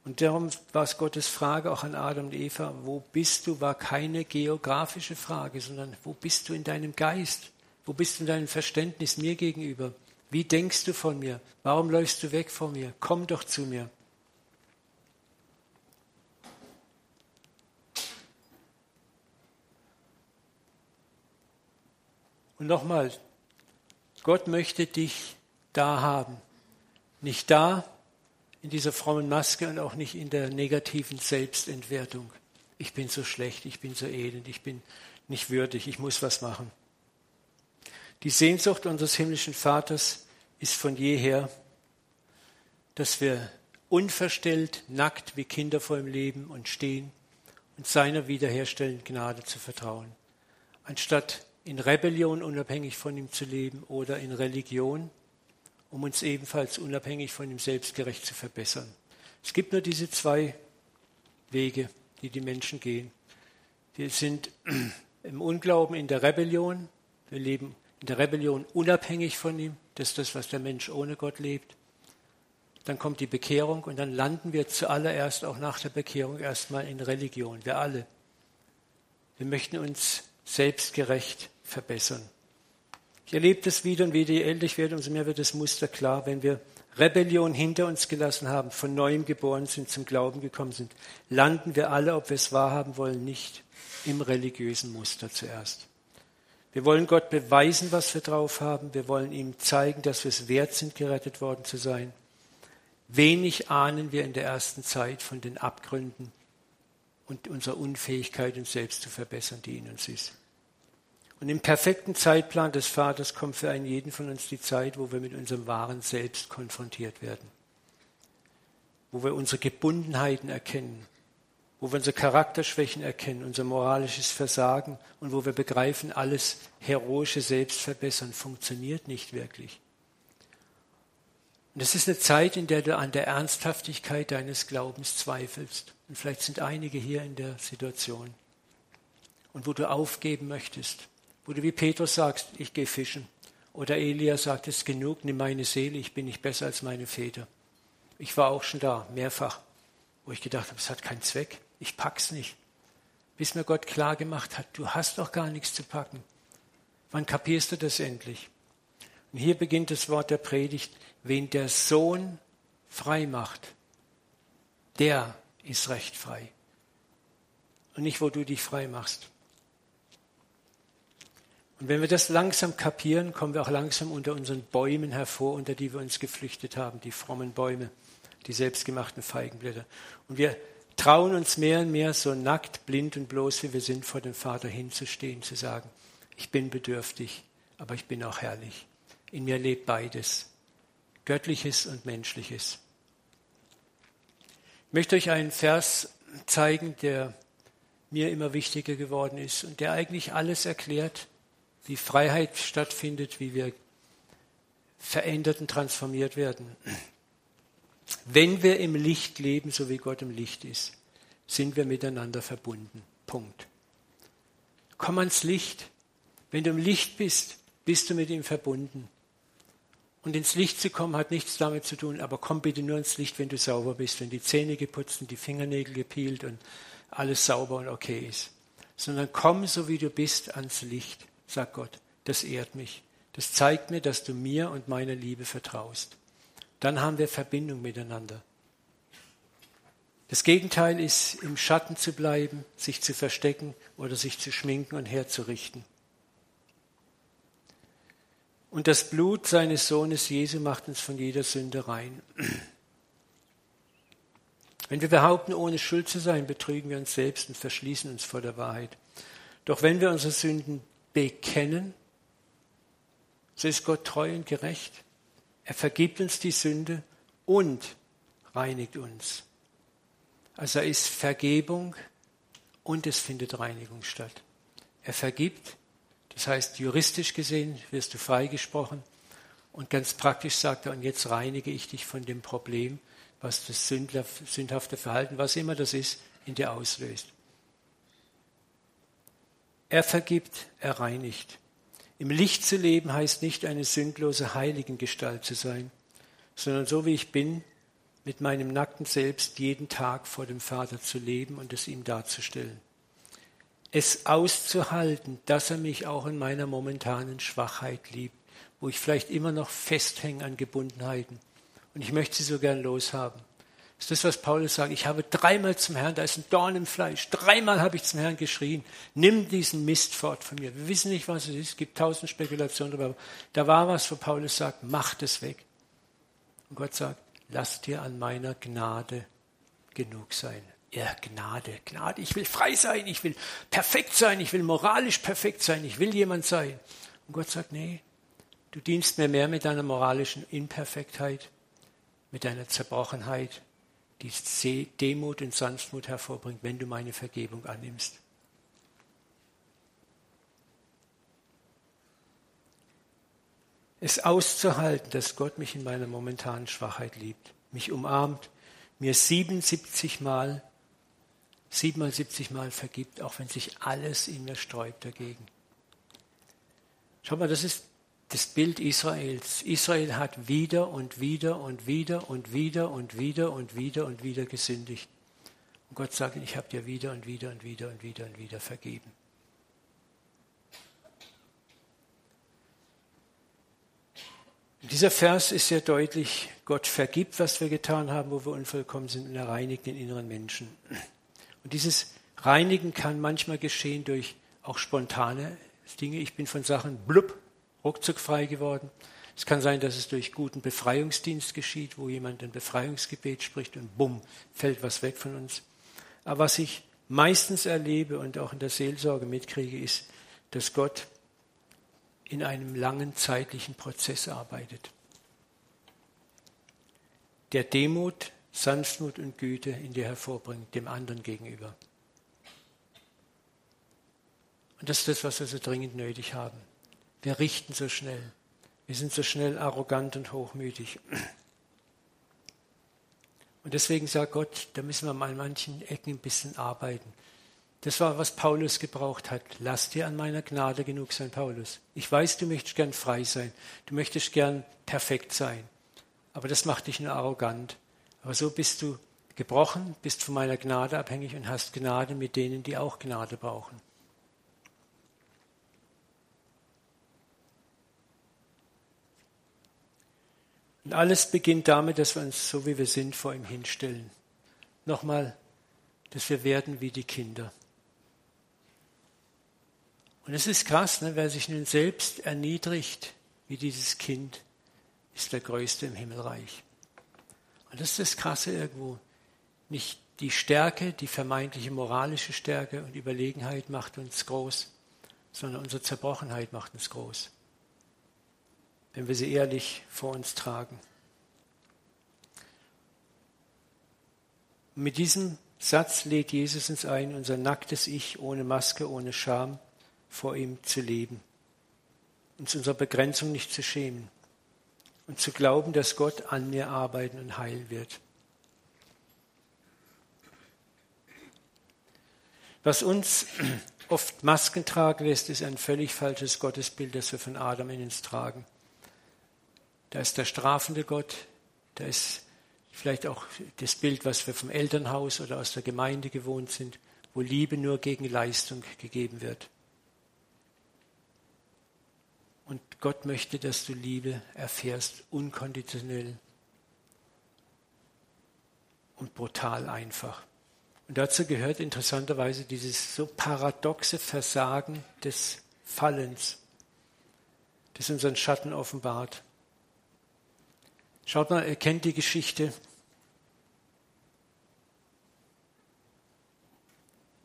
Und darum war es Gottes Frage auch an Adam und Eva, wo bist du, war keine geografische Frage, sondern wo bist du in deinem Geist? Wo bist du in deinem Verständnis mir gegenüber? Wie denkst du von mir? Warum läufst du weg von mir? Komm doch zu mir. Und nochmal, Gott möchte dich da haben. Nicht da in dieser frommen Maske und auch nicht in der negativen Selbstentwertung. Ich bin so schlecht, ich bin so elend, ich bin nicht würdig, ich muss was machen. Die Sehnsucht unseres himmlischen Vaters ist von jeher, dass wir unverstellt, nackt wie Kinder vor ihm leben und stehen und seiner wiederherstellenden Gnade zu vertrauen, anstatt in Rebellion unabhängig von ihm zu leben oder in Religion, um uns ebenfalls unabhängig von ihm selbstgerecht zu verbessern. Es gibt nur diese zwei Wege, die die Menschen gehen. Wir sind *clears throat* im Unglauben in der Rebellion. Wir leben in der Rebellion unabhängig von ihm. Das ist das, was der Mensch ohne Gott lebt. Dann kommt die Bekehrung und dann landen wir zuallererst auch nach der Bekehrung erstmal in Religion. Wir alle. Wir möchten uns selbstgerecht verbessern. Ich erlebe das wieder und wieder, je älter ich werde, umso mehr wird das Muster klar. Wenn wir Rebellion hinter uns gelassen haben, von neuem geboren sind, zum Glauben gekommen sind, landen wir alle, ob wir es wahrhaben wollen, nicht im religiösen Muster zuerst. Wir wollen Gott beweisen, was wir drauf haben. Wir wollen ihm zeigen, dass wir es wert sind, gerettet worden zu sein. Wenig ahnen wir in der ersten Zeit von den Abgründen und unserer Unfähigkeit, uns selbst zu verbessern, die in uns ist. Und im perfekten Zeitplan des Vaters kommt für einen jeden von uns die Zeit, wo wir mit unserem wahren Selbst konfrontiert werden. Wo wir unsere Gebundenheiten erkennen, wo wir unsere Charakterschwächen erkennen, unser moralisches Versagen und wo wir begreifen, alles heroische Selbstverbessern funktioniert nicht wirklich. Und es ist eine Zeit, in der du an der Ernsthaftigkeit deines Glaubens zweifelst. Und vielleicht sind einige hier in der Situation. Und wo du aufgeben möchtest wo du wie Petrus sagst, ich gehe fischen. Oder Elia sagt, es ist genug, nimm meine Seele, ich bin nicht besser als meine Väter. Ich war auch schon da, mehrfach, wo ich gedacht habe, es hat keinen Zweck, ich pack's nicht. Bis mir Gott klar gemacht hat, du hast doch gar nichts zu packen. Wann kapierst du das endlich? Und hier beginnt das Wort der Predigt, wen der Sohn frei macht, der ist recht frei. Und nicht, wo du dich frei machst. Und wenn wir das langsam kapieren, kommen wir auch langsam unter unseren Bäumen hervor, unter die wir uns geflüchtet haben, die frommen Bäume, die selbstgemachten Feigenblätter. Und wir trauen uns mehr und mehr, so nackt, blind und bloß wie wir sind, vor dem Vater hinzustehen, zu sagen, ich bin bedürftig, aber ich bin auch herrlich. In mir lebt beides, göttliches und menschliches. Ich möchte euch einen Vers zeigen, der mir immer wichtiger geworden ist und der eigentlich alles erklärt, wie Freiheit stattfindet, wie wir verändert und transformiert werden. Wenn wir im Licht leben, so wie Gott im Licht ist, sind wir miteinander verbunden. Punkt. Komm ans Licht. Wenn du im Licht bist, bist du mit ihm verbunden. Und ins Licht zu kommen hat nichts damit zu tun, aber komm bitte nur ins Licht, wenn du sauber bist, wenn die Zähne geputzt und die Fingernägel gepielt und alles sauber und okay ist. Sondern komm so wie du bist ans Licht sagt Gott, das ehrt mich. Das zeigt mir, dass du mir und meiner Liebe vertraust. Dann haben wir Verbindung miteinander. Das Gegenteil ist, im Schatten zu bleiben, sich zu verstecken oder sich zu schminken und herzurichten. Und das Blut seines Sohnes Jesu macht uns von jeder Sünde rein. Wenn wir behaupten, ohne Schuld zu sein, betrügen wir uns selbst und verschließen uns vor der Wahrheit. Doch wenn wir unsere Sünden bekennen, so ist Gott treu und gerecht. Er vergibt uns die Sünde und reinigt uns. Also er ist Vergebung und es findet Reinigung statt. Er vergibt, das heißt juristisch gesehen wirst du freigesprochen und ganz praktisch sagt er, und jetzt reinige ich dich von dem Problem, was das sündhafte Verhalten, was immer das ist, in dir auslöst. Er vergibt, er reinigt. Im Licht zu leben heißt nicht eine sündlose Heiligengestalt zu sein, sondern so wie ich bin, mit meinem nackten Selbst jeden Tag vor dem Vater zu leben und es ihm darzustellen. Es auszuhalten, dass er mich auch in meiner momentanen Schwachheit liebt, wo ich vielleicht immer noch festhänge an Gebundenheiten und ich möchte sie so gern loshaben. Das ist das, was Paulus sagt. Ich habe dreimal zum Herrn, da ist ein Dorn im Fleisch. Dreimal habe ich zum Herrn geschrien. Nimm diesen Mist fort von mir. Wir wissen nicht, was es ist. Es gibt tausend Spekulationen darüber. Da war was, wo Paulus sagt, mach das weg. Und Gott sagt, lass dir an meiner Gnade genug sein. Ja, Gnade, Gnade. Ich will frei sein. Ich will perfekt sein. Ich will moralisch perfekt sein. Ich will jemand sein. Und Gott sagt, nee, du dienst mir mehr mit deiner moralischen Imperfektheit mit deiner Zerbrochenheit, die Demut und Sanftmut hervorbringt, wenn du meine Vergebung annimmst. Es auszuhalten, dass Gott mich in meiner momentanen Schwachheit liebt, mich umarmt, mir 77 Mal, 77 Mal vergibt, auch wenn sich alles in mir sträubt dagegen. Schau mal, das ist das Bild Israels. Israel hat wieder und wieder und wieder und wieder und wieder und wieder und wieder gesündigt. Und Gott sagt, ich habe dir wieder und wieder und wieder und wieder und wieder vergeben. Dieser Vers ist sehr deutlich, Gott vergibt, was wir getan haben, wo wir unvollkommen sind, und er reinigt den inneren Menschen. Und dieses Reinigen kann manchmal geschehen durch auch spontane Dinge. Ich bin von Sachen blub ruckzuck frei geworden. Es kann sein, dass es durch guten Befreiungsdienst geschieht, wo jemand ein Befreiungsgebet spricht und bumm, fällt was weg von uns. Aber was ich meistens erlebe und auch in der Seelsorge mitkriege, ist, dass Gott in einem langen zeitlichen Prozess arbeitet, der Demut, Sanftmut und Güte in dir hervorbringt, dem anderen gegenüber. Und das ist das, was wir so dringend nötig haben. Wir richten so schnell. Wir sind so schnell arrogant und hochmütig. Und deswegen sagt Gott, da müssen wir mal an manchen Ecken ein bisschen arbeiten. Das war, was Paulus gebraucht hat. Lass dir an meiner Gnade genug sein, Paulus. Ich weiß, du möchtest gern frei sein. Du möchtest gern perfekt sein. Aber das macht dich nur arrogant. Aber so bist du gebrochen, bist von meiner Gnade abhängig und hast Gnade mit denen, die auch Gnade brauchen. Alles beginnt damit, dass wir uns so wie wir sind vor ihm hinstellen. Nochmal, dass wir werden wie die Kinder. Und es ist krass, ne? wer sich nun selbst erniedrigt wie dieses Kind, ist der Größte im Himmelreich. Und das ist das Krasse irgendwo. Nicht die Stärke, die vermeintliche moralische Stärke und Überlegenheit macht uns groß, sondern unsere Zerbrochenheit macht uns groß wenn wir sie ehrlich vor uns tragen. Mit diesem Satz lädt Jesus uns ein, unser nacktes Ich ohne Maske, ohne Scham vor ihm zu leben, uns unserer Begrenzung nicht zu schämen und zu glauben, dass Gott an mir arbeiten und heilen wird. Was uns *clears throat* oft Masken tragen lässt, ist ein völlig falsches Gottesbild, das wir von Adam in uns tragen. Da ist der strafende Gott, da ist vielleicht auch das Bild, was wir vom Elternhaus oder aus der Gemeinde gewohnt sind, wo Liebe nur gegen Leistung gegeben wird. Und Gott möchte, dass du Liebe erfährst, unkonditionell. und brutal einfach. Und dazu gehört interessanterweise dieses so paradoxe Versagen des Fallens, das unseren Schatten offenbart. Schaut mal, ihr kennt die Geschichte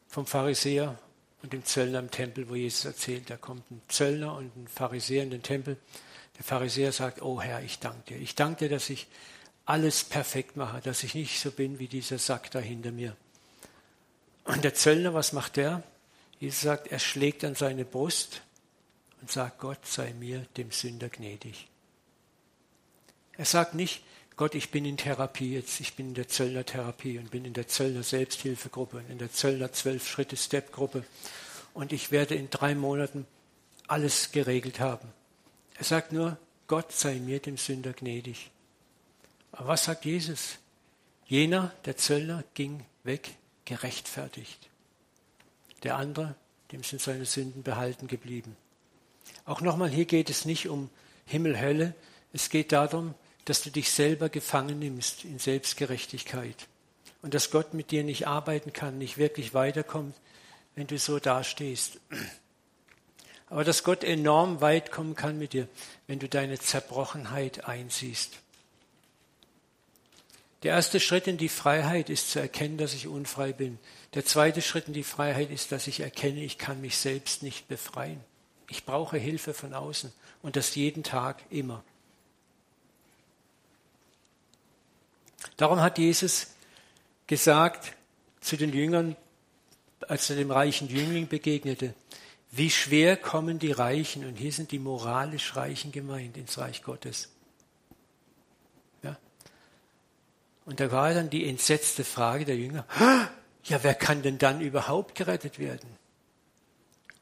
vom Pharisäer und dem Zöllner im Tempel, wo Jesus erzählt, da kommt ein Zöllner und ein Pharisäer in den Tempel. Der Pharisäer sagt, oh Herr, ich danke dir. Ich danke dir, dass ich alles perfekt mache, dass ich nicht so bin wie dieser Sack da hinter mir. Und der Zöllner, was macht der? Jesus sagt, er schlägt an seine Brust und sagt, Gott sei mir, dem Sünder, gnädig. Er sagt nicht, Gott, ich bin in Therapie jetzt, ich bin in der Zöllner Therapie und bin in der Zöllner Selbsthilfegruppe und in der Zöllner Zwölf-Schritte-Step-Gruppe und ich werde in drei Monaten alles geregelt haben. Er sagt nur, Gott sei mir, dem Sünder, gnädig. Aber was sagt Jesus? Jener, der Zöllner, ging weg, gerechtfertigt. Der andere, dem sind seine Sünden behalten geblieben. Auch nochmal, hier geht es nicht um Himmel, Hölle. Es geht darum, dass du dich selber gefangen nimmst in Selbstgerechtigkeit und dass Gott mit dir nicht arbeiten kann, nicht wirklich weiterkommt, wenn du so dastehst. Aber dass Gott enorm weit kommen kann mit dir, wenn du deine Zerbrochenheit einsiehst. Der erste Schritt in die Freiheit ist zu erkennen, dass ich unfrei bin. Der zweite Schritt in die Freiheit ist, dass ich erkenne, ich kann mich selbst nicht befreien. Ich brauche Hilfe von außen und das jeden Tag immer. Darum hat Jesus gesagt zu den Jüngern, als er dem reichen Jüngling begegnete, wie schwer kommen die Reichen, und hier sind die moralisch Reichen gemeint, ins Reich Gottes. Ja? Und da war dann die entsetzte Frage der Jünger, ja, wer kann denn dann überhaupt gerettet werden?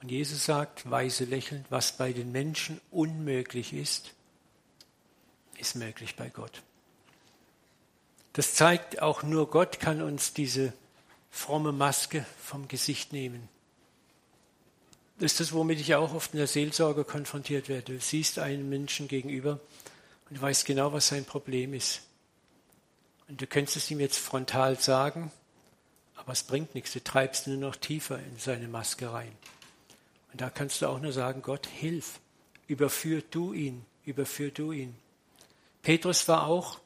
Und Jesus sagt, weise lächelnd, was bei den Menschen unmöglich ist, ist möglich bei Gott. Das zeigt, auch nur Gott kann uns diese fromme Maske vom Gesicht nehmen. Das ist das, womit ich auch oft in der Seelsorge konfrontiert werde. Du siehst einen Menschen gegenüber und weißt genau, was sein Problem ist. Und du könntest es ihm jetzt frontal sagen, aber es bringt nichts. Du treibst nur noch tiefer in seine Maske rein. Und da kannst du auch nur sagen, Gott, hilf. Überführ du ihn, überführ du ihn. Petrus war auch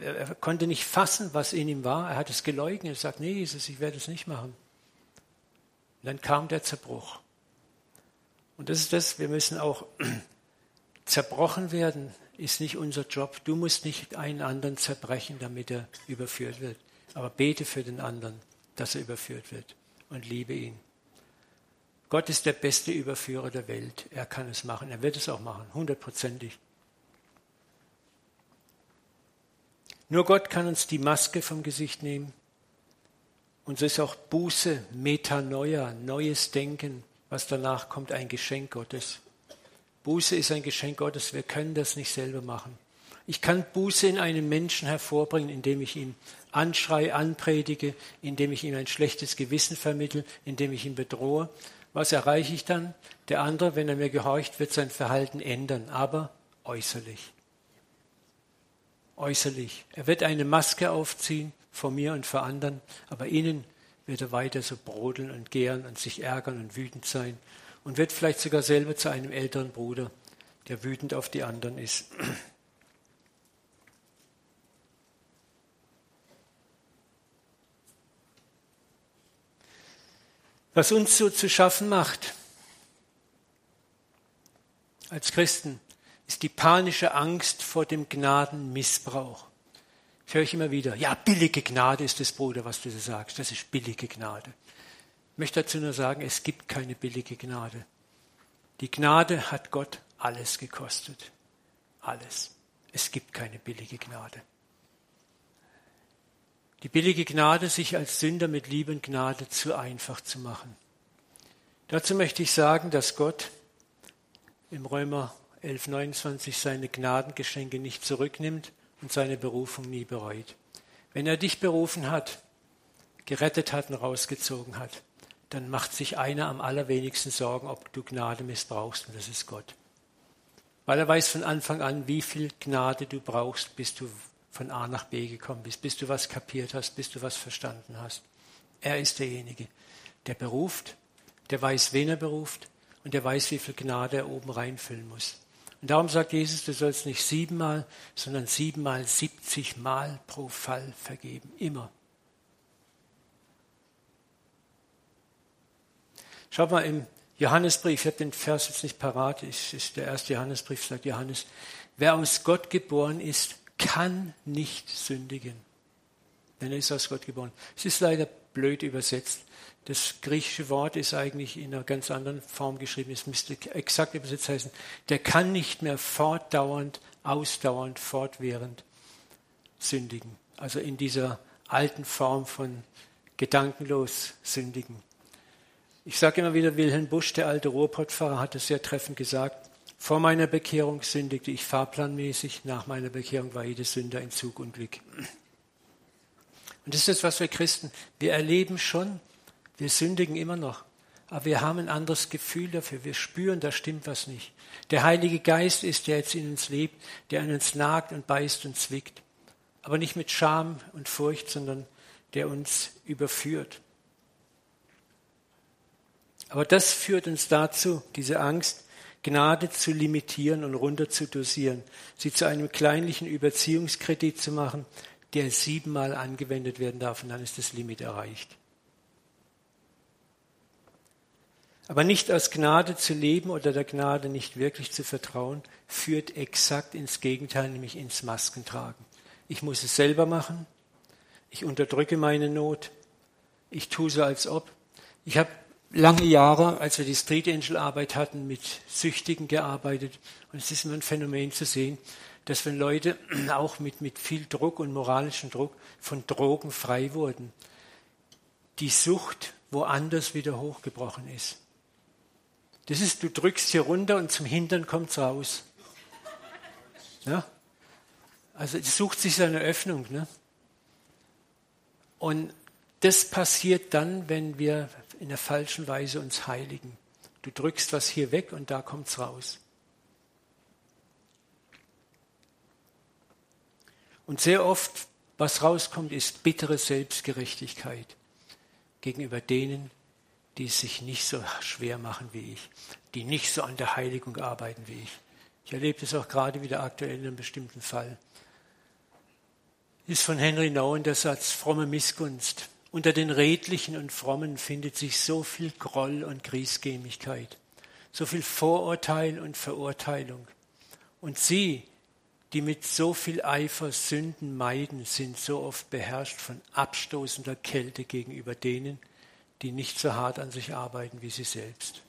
er konnte nicht fassen, was in ihm war. Er hat es geleugnet. Er sagt, nee, Jesus, ich werde es nicht machen. Und dann kam der Zerbruch. Und das ist das, wir müssen auch *clears throat* zerbrochen werden, ist nicht unser Job. Du musst nicht einen anderen zerbrechen, damit er überführt wird. Aber bete für den anderen, dass er überführt wird und liebe ihn. Gott ist der beste Überführer der Welt. Er kann es machen. Er wird es auch machen, hundertprozentig. Nur Gott kann uns die Maske vom Gesicht nehmen. Und so ist auch Buße, Metanoia, neues Denken, was danach kommt, ein Geschenk Gottes. Buße ist ein Geschenk Gottes. Wir können das nicht selber machen. Ich kann Buße in einem Menschen hervorbringen, indem ich ihn anschreie, anpredige, indem ich ihm ein schlechtes Gewissen vermittle, indem ich ihn bedrohe. Was erreiche ich dann? Der andere, wenn er mir gehorcht, wird sein Verhalten ändern, aber äußerlich äußerlich. Er wird eine Maske aufziehen vor mir und vor anderen, aber innen wird er weiter so brodeln und gären und sich ärgern und wütend sein und wird vielleicht sogar selber zu einem älteren Bruder, der wütend auf die anderen ist. Was uns so zu schaffen macht als Christen, ist die panische Angst vor dem Gnadenmissbrauch. Ich höre ich immer wieder, ja, billige Gnade ist das, Bruder, was du so sagst. Das ist billige Gnade. Ich möchte dazu nur sagen, es gibt keine billige Gnade. Die Gnade hat Gott alles gekostet. Alles. Es gibt keine billige Gnade. Die billige Gnade, sich als Sünder mit Liebe und Gnade zu einfach zu machen. Dazu möchte ich sagen, dass Gott im Römer 11.29 seine Gnadengeschenke nicht zurücknimmt und seine Berufung nie bereut. Wenn er dich berufen hat, gerettet hat und rausgezogen hat, dann macht sich einer am allerwenigsten Sorgen, ob du Gnade missbrauchst, und das ist Gott. Weil er weiß von Anfang an, wie viel Gnade du brauchst, bis du von A nach B gekommen bist, bis du was kapiert hast, bis du was verstanden hast. Er ist derjenige, der beruft, der weiß, wen er beruft und der weiß, wie viel Gnade er oben reinfüllen muss. Und darum sagt Jesus, du sollst nicht siebenmal, sondern siebenmal, siebzigmal pro Fall vergeben. Immer. Schaut mal im Johannesbrief, ich habe den Vers jetzt nicht parat, es ist der erste Johannesbrief, sagt Johannes, wer aus Gott geboren ist, kann nicht sündigen. Denn er ist aus Gott geboren. Es ist leider blöd übersetzt. Das griechische Wort ist eigentlich in einer ganz anderen Form geschrieben. Es müsste exakt übersetzt heißen, der kann nicht mehr fortdauernd, ausdauernd, fortwährend sündigen. Also in dieser alten Form von gedankenlos sündigen. Ich sage immer wieder, Wilhelm Busch, der alte Ruhrpottfahrer, hat es sehr treffend gesagt. Vor meiner Bekehrung sündigte ich fahrplanmäßig, nach meiner Bekehrung war jede Sünder in Zug und Glück. Und das ist das, was wir Christen, wir erleben schon, wir sündigen immer noch, aber wir haben ein anderes Gefühl dafür, wir spüren, da stimmt was nicht. Der Heilige Geist ist, der jetzt in uns lebt, der an uns nagt und beißt und zwickt, aber nicht mit Scham und Furcht, sondern der uns überführt. Aber das führt uns dazu, diese Angst, Gnade zu limitieren und runter zu dosieren, sie zu einem kleinlichen Überziehungskredit zu machen, der siebenmal angewendet werden darf und dann ist das Limit erreicht. Aber nicht aus Gnade zu leben oder der Gnade nicht wirklich zu vertrauen, führt exakt ins Gegenteil, nämlich ins Maskentragen. Ich muss es selber machen. Ich unterdrücke meine Not. Ich tue so, als ob. Ich habe lange Jahre, als wir die Street Angel Arbeit hatten, mit Süchtigen gearbeitet. Und es ist immer ein Phänomen zu sehen, dass wenn Leute *clears throat* auch mit, mit viel Druck und moralischem Druck von Drogen frei wurden, die Sucht woanders wieder hochgebrochen ist. Das ist, du drückst hier runter und zum Hintern kommt es raus. Ja? Also es sucht sich seine Öffnung. Ne? Und das passiert dann, wenn wir in der falschen Weise uns heiligen. Du drückst was hier weg und da kommt es raus. Und sehr oft, was rauskommt, ist bittere Selbstgerechtigkeit gegenüber denen, die sich nicht so schwer machen wie ich, die nicht so an der Heiligung arbeiten wie ich. Ich erlebe das auch gerade wieder aktuell in einem bestimmten Fall. Ist von Henry Nouwen der Satz fromme Missgunst. Unter den Redlichen und Frommen findet sich so viel Groll und Griesgämigkeit, so viel Vorurteil und Verurteilung. Und sie, die mit so viel Eifer Sünden meiden, sind so oft beherrscht von abstoßender Kälte gegenüber denen, die nicht so hart an sich arbeiten wie sie selbst.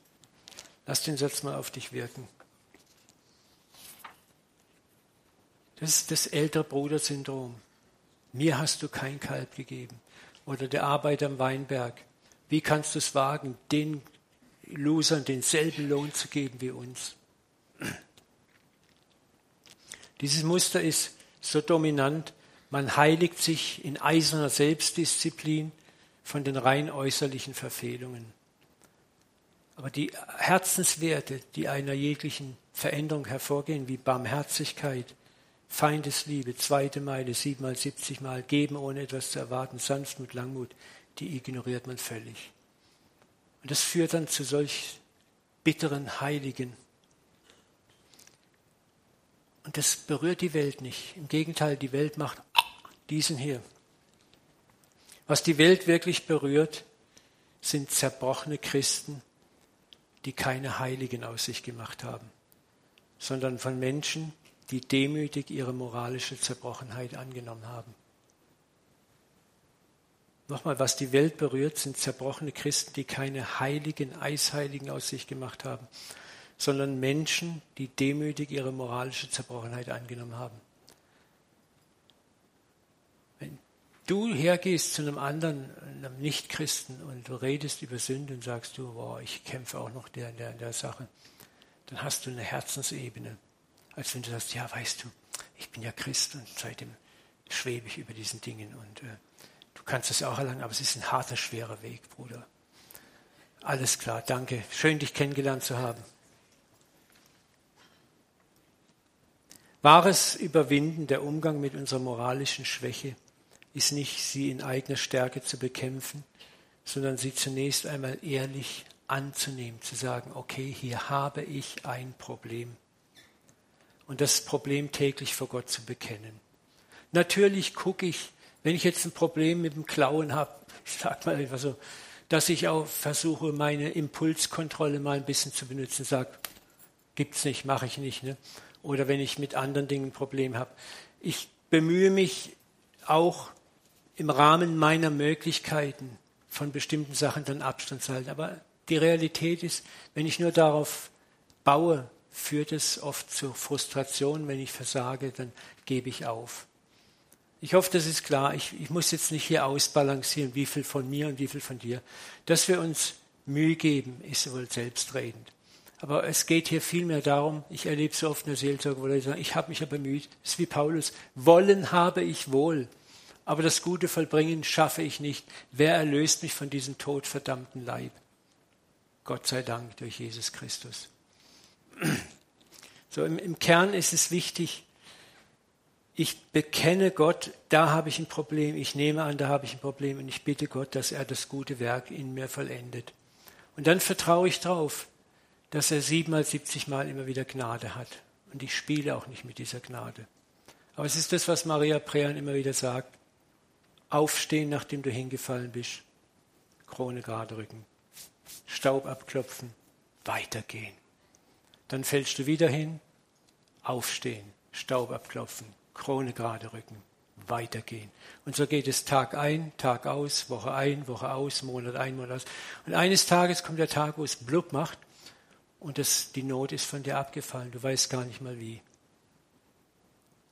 Lass den Satz mal auf dich wirken. Das ist das ältere Bruder-Syndrom. Mir hast du kein Kalb gegeben oder der Arbeiter am Weinberg. Wie kannst du es wagen, den Losern denselben Lohn zu geben wie uns? Dieses Muster ist so dominant, man heiligt sich in eiserner Selbstdisziplin von den rein äußerlichen Verfehlungen. Aber die Herzenswerte, die einer jeglichen Veränderung hervorgehen, wie Barmherzigkeit, Feindesliebe, zweite Meile, siebenmal, siebzigmal, geben ohne etwas zu erwarten, Sanftmut, Langmut, die ignoriert man völlig. Und das führt dann zu solch bitteren Heiligen. Und das berührt die Welt nicht. Im Gegenteil, die Welt macht diesen hier. Was die Welt wirklich berührt, sind zerbrochene Christen, die keine Heiligen aus sich gemacht haben, sondern von Menschen, die demütig ihre moralische Zerbrochenheit angenommen haben. Nochmal, was die Welt berührt, sind zerbrochene Christen, die keine heiligen, Eisheiligen aus sich gemacht haben, sondern Menschen, die demütig ihre moralische Zerbrochenheit angenommen haben. Wenn du hergehst zu einem anderen, einem Nichtchristen und du redest über Sünde und sagst du, boah, ich kämpfe auch noch der, der, der Sache, dann hast du eine Herzensebene als wenn du sagst, ja, weißt du, ich bin ja Christ und seitdem schwebe ich über diesen Dingen und äh, du kannst es auch erlangen, aber es ist ein harter, schwerer Weg, Bruder. Alles klar, danke. Schön, dich kennengelernt zu haben. Wahres Überwinden, der Umgang mit unserer moralischen Schwäche, ist nicht, sie in eigener Stärke zu bekämpfen, sondern sie zunächst einmal ehrlich anzunehmen, zu sagen, okay, hier habe ich ein Problem. Und das Problem täglich vor Gott zu bekennen. Natürlich gucke ich, wenn ich jetzt ein Problem mit dem Klauen habe, *laughs* ich sage mal einfach so, dass ich auch versuche, meine Impulskontrolle mal ein bisschen zu benutzen, sage, gibt's nicht, mache ich nicht. Ne? Oder wenn ich mit anderen Dingen ein Problem habe. Ich bemühe mich auch im Rahmen meiner Möglichkeiten von bestimmten Sachen dann Abstand zu halten. Aber die Realität ist, wenn ich nur darauf baue, führt es oft zu Frustration. Wenn ich versage, dann gebe ich auf. Ich hoffe, das ist klar. Ich, ich muss jetzt nicht hier ausbalancieren, wie viel von mir und wie viel von dir. Dass wir uns Mühe geben, ist wohl selbstredend. Aber es geht hier vielmehr darum, ich erlebe so oft eine Seelsorge, wo Leute sagen, ich habe mich ja bemüht. Das ist wie Paulus. Wollen habe ich wohl. Aber das Gute vollbringen schaffe ich nicht. Wer erlöst mich von diesem todverdammten Leib? Gott sei Dank durch Jesus Christus. So im, im Kern ist es wichtig, ich bekenne Gott, da habe ich ein Problem, ich nehme an, da habe ich ein Problem und ich bitte Gott, dass er das gute Werk in mir vollendet. Und dann vertraue ich darauf, dass er siebenmal, siebzigmal immer wieder Gnade hat. Und ich spiele auch nicht mit dieser Gnade. Aber es ist das, was Maria Prean immer wieder sagt. Aufstehen, nachdem du hingefallen bist. Krone gerade rücken. Staub abklopfen. Weitergehen. Dann fällst du wieder hin. Aufstehen. Staub abklopfen. Krone gerade rücken, weitergehen. Und so geht es Tag ein, Tag aus, Woche ein, Woche aus, Monat ein, Monat aus. Und eines Tages kommt der Tag, wo es blub macht und das, die Not ist von dir abgefallen. Du weißt gar nicht mal wie.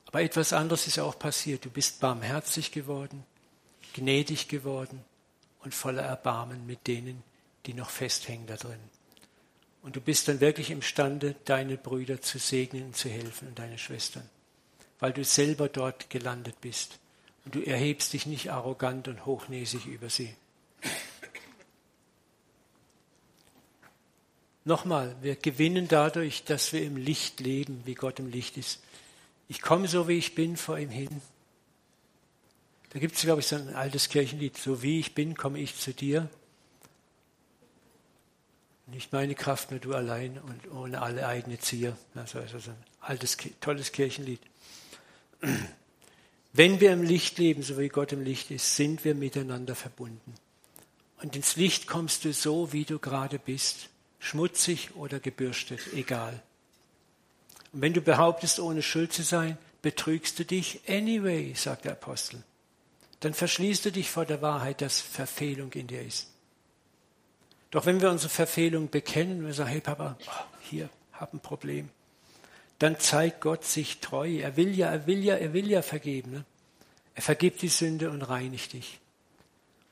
Aber etwas anderes ist auch passiert. Du bist barmherzig geworden, gnädig geworden und voller Erbarmen mit denen, die noch festhängen da drin. Und du bist dann wirklich imstande, deine Brüder zu segnen und zu helfen und deine Schwestern weil du selber dort gelandet bist. Und du erhebst dich nicht arrogant und hochnäsig über sie. Nochmal, wir gewinnen dadurch, dass wir im Licht leben, wie Gott im Licht ist. Ich komme so, wie ich bin, vor ihm hin. Da gibt es, glaube ich, so ein altes Kirchenlied. So wie ich bin, komme ich zu dir. Nicht meine Kraft, nur du allein und ohne alle eigene Zier. Das ist also ein altes, tolles Kirchenlied. *clears throat* Wenn wir im Licht leben, so wie Gott im Licht ist, sind wir miteinander verbunden. Und ins Licht kommst du so, wie du gerade bist, schmutzig oder gebürstet, egal. Und wenn du behauptest, ohne Schuld zu sein, betrügst du dich anyway, sagt der Apostel. Dann verschließt du dich vor der Wahrheit, dass Verfehlung in dir ist. Doch wenn wir unsere Verfehlung bekennen, und wir sagen, hey Papa, hier, hab ein Problem, dann zeigt Gott sich treu. Er will ja, er will ja, er will ja vergeben. Ne? Er vergibt die Sünde und reinigt dich.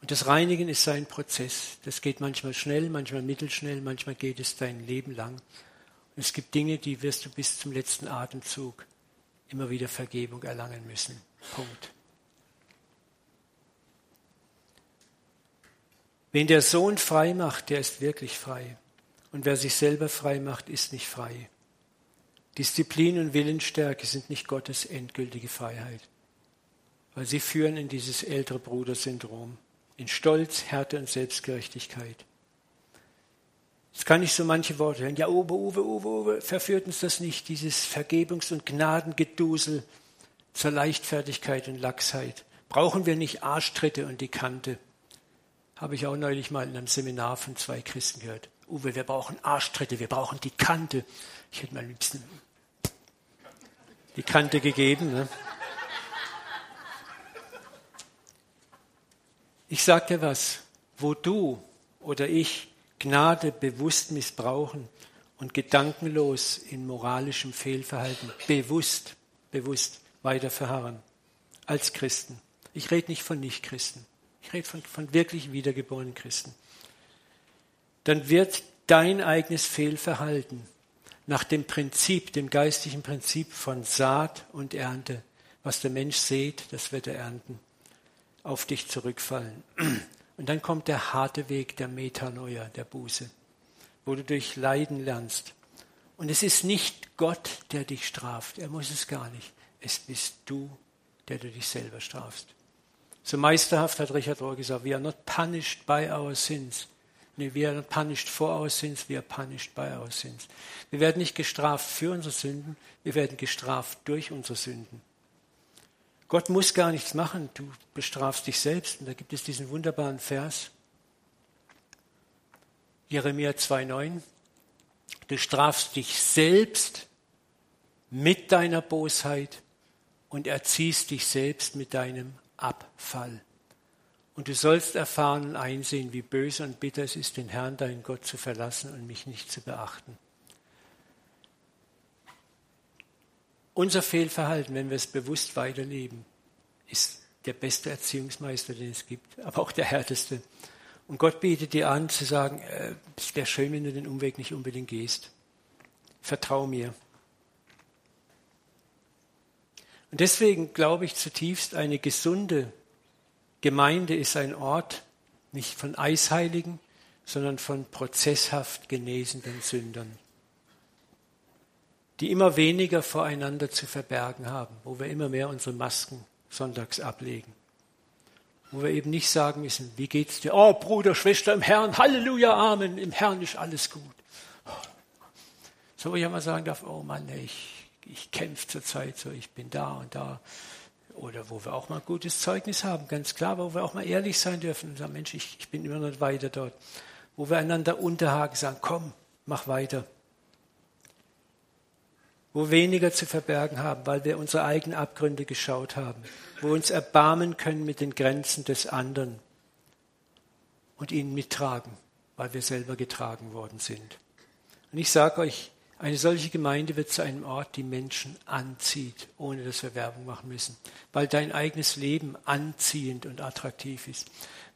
Und das Reinigen ist sein Prozess. Das geht manchmal schnell, manchmal mittelschnell, manchmal geht es dein Leben lang. Und es gibt Dinge, die wirst du bis zum letzten Atemzug immer wieder Vergebung erlangen müssen. Punkt. Wen der Sohn frei macht, der ist wirklich frei. Und wer sich selber frei macht, ist nicht frei. Disziplin und Willensstärke sind nicht Gottes endgültige Freiheit, weil sie führen in dieses ältere Brudersyndrom, in Stolz, Härte und Selbstgerechtigkeit. Jetzt kann ich so manche Worte hören. Ja, Uwe, Uwe, Uwe, Uwe, verführt uns das nicht, dieses Vergebungs- und Gnadengedusel zur Leichtfertigkeit und Lachsheit? Brauchen wir nicht Arschtritte und die Kante? Habe ich auch neulich mal in einem Seminar von zwei Christen gehört. Uwe, wir brauchen Arschtritte, wir brauchen die Kante. Ich hätte mal liebsten die Kante gegeben. Ne? Ich sage dir was, wo du oder ich Gnade bewusst missbrauchen und gedankenlos in moralischem Fehlverhalten bewusst, bewusst weiter verharren als Christen. Ich rede nicht von Nichtchristen. Ich rede von, von wirklich wiedergeborenen Christen. Dann wird dein eigenes Fehlverhalten nach dem Prinzip, dem geistlichen Prinzip von Saat und Ernte. Was der Mensch sät, das wird er ernten, auf dich zurückfallen. Und dann kommt der harte Weg der Metanoia, der Buße, wo du durch Leiden lernst. Und es ist nicht Gott, der dich straft. Er muss es gar nicht. Es bist du, der du dich selber strafst. So meisterhaft hat Richard Rohr gesagt, we are not punished by our sins. Nee, we are not punished for our sins, we are punished by our sins. Wir werden nicht gestraft für unsere Sünden, wir werden gestraft durch unsere Sünden. Gott muss gar nichts machen, du bestrafst dich selbst. Und da gibt es diesen wunderbaren Vers, Jeremia 2,9. Du strafst dich selbst mit deiner Bosheit und erziehst dich selbst mit deinem Abfall. Und du sollst erfahren und einsehen, wie böse und bitter es ist, den Herrn, deinen Gott, zu verlassen und mich nicht zu beachten. Unser Fehlverhalten, wenn wir es bewusst weiterleben, ist der beste Erziehungsmeister, den es gibt, aber auch der härteste. Und Gott bietet dir an, zu sagen, äh, es wäre schön, wenn du den Umweg nicht unbedingt gehst. Vertrau mir. Und deswegen glaube ich zutiefst, eine gesunde Gemeinde ist ein Ort nicht von Eisheiligen, sondern von prozesshaft genesenden Sündern, die immer weniger voreinander zu verbergen haben, wo wir immer mehr unsere Masken sonntags ablegen, wo wir eben nicht sagen müssen, wie geht's dir? Oh, Bruder, Schwester im Herrn, Halleluja, Amen, im Herrn ist alles gut. So, wo ich einmal sagen darf, oh Mann, ich ich kämpfe zurzeit so, ich bin da und da. Oder wo wir auch mal gutes Zeugnis haben, ganz klar, wo wir auch mal ehrlich sein dürfen und sagen, Mensch, ich, ich bin immer noch weiter dort. Wo wir einander unterhaken, sagen, komm, mach weiter. Wo weniger zu verbergen haben, weil wir unsere eigenen Abgründe geschaut haben. Wo wir uns erbarmen können mit den Grenzen des anderen und ihn mittragen, weil wir selber getragen worden sind. Und ich sage euch, eine solche Gemeinde wird zu einem Ort, die Menschen anzieht, ohne dass wir Werbung machen müssen, weil dein eigenes Leben anziehend und attraktiv ist,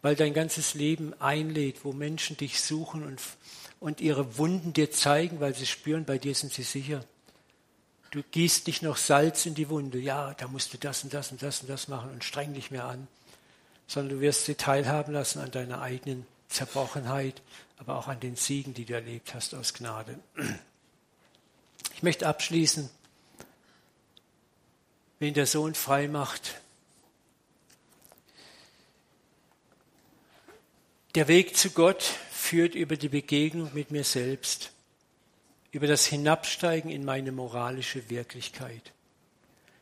weil dein ganzes Leben einlädt, wo Menschen dich suchen und, und ihre Wunden dir zeigen, weil sie spüren, bei dir sind sie sicher. Du gießt nicht noch Salz in die Wunde, ja, da musst du das und das und das und das machen und streng dich mehr an, sondern du wirst sie teilhaben lassen an deiner eigenen Zerbrochenheit, aber auch an den Siegen, die du erlebt hast aus Gnade. Ich möchte abschließen, wen der Sohn frei macht. Der Weg zu Gott führt über die Begegnung mit mir selbst, über das Hinabsteigen in meine moralische Wirklichkeit.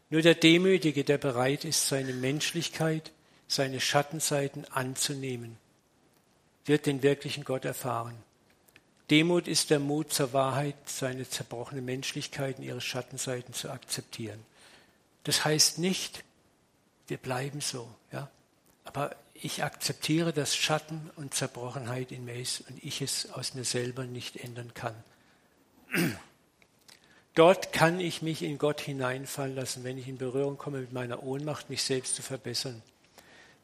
Nur der Demütige, der bereit ist, seine Menschlichkeit, seine Schattenseiten anzunehmen, wird den wirklichen Gott erfahren. Demut ist der Mut zur Wahrheit, seine zerbrochene Menschlichkeit und ihre Schattenseiten zu akzeptieren. Das heißt nicht, wir bleiben so, ja. Aber ich akzeptiere, dass Schatten und Zerbrochenheit in mir ist und ich es aus mir selber nicht ändern kann. *clears throat* Dort kann ich mich in Gott hineinfallen lassen, wenn ich in Berührung komme mit meiner Ohnmacht, mich selbst zu verbessern.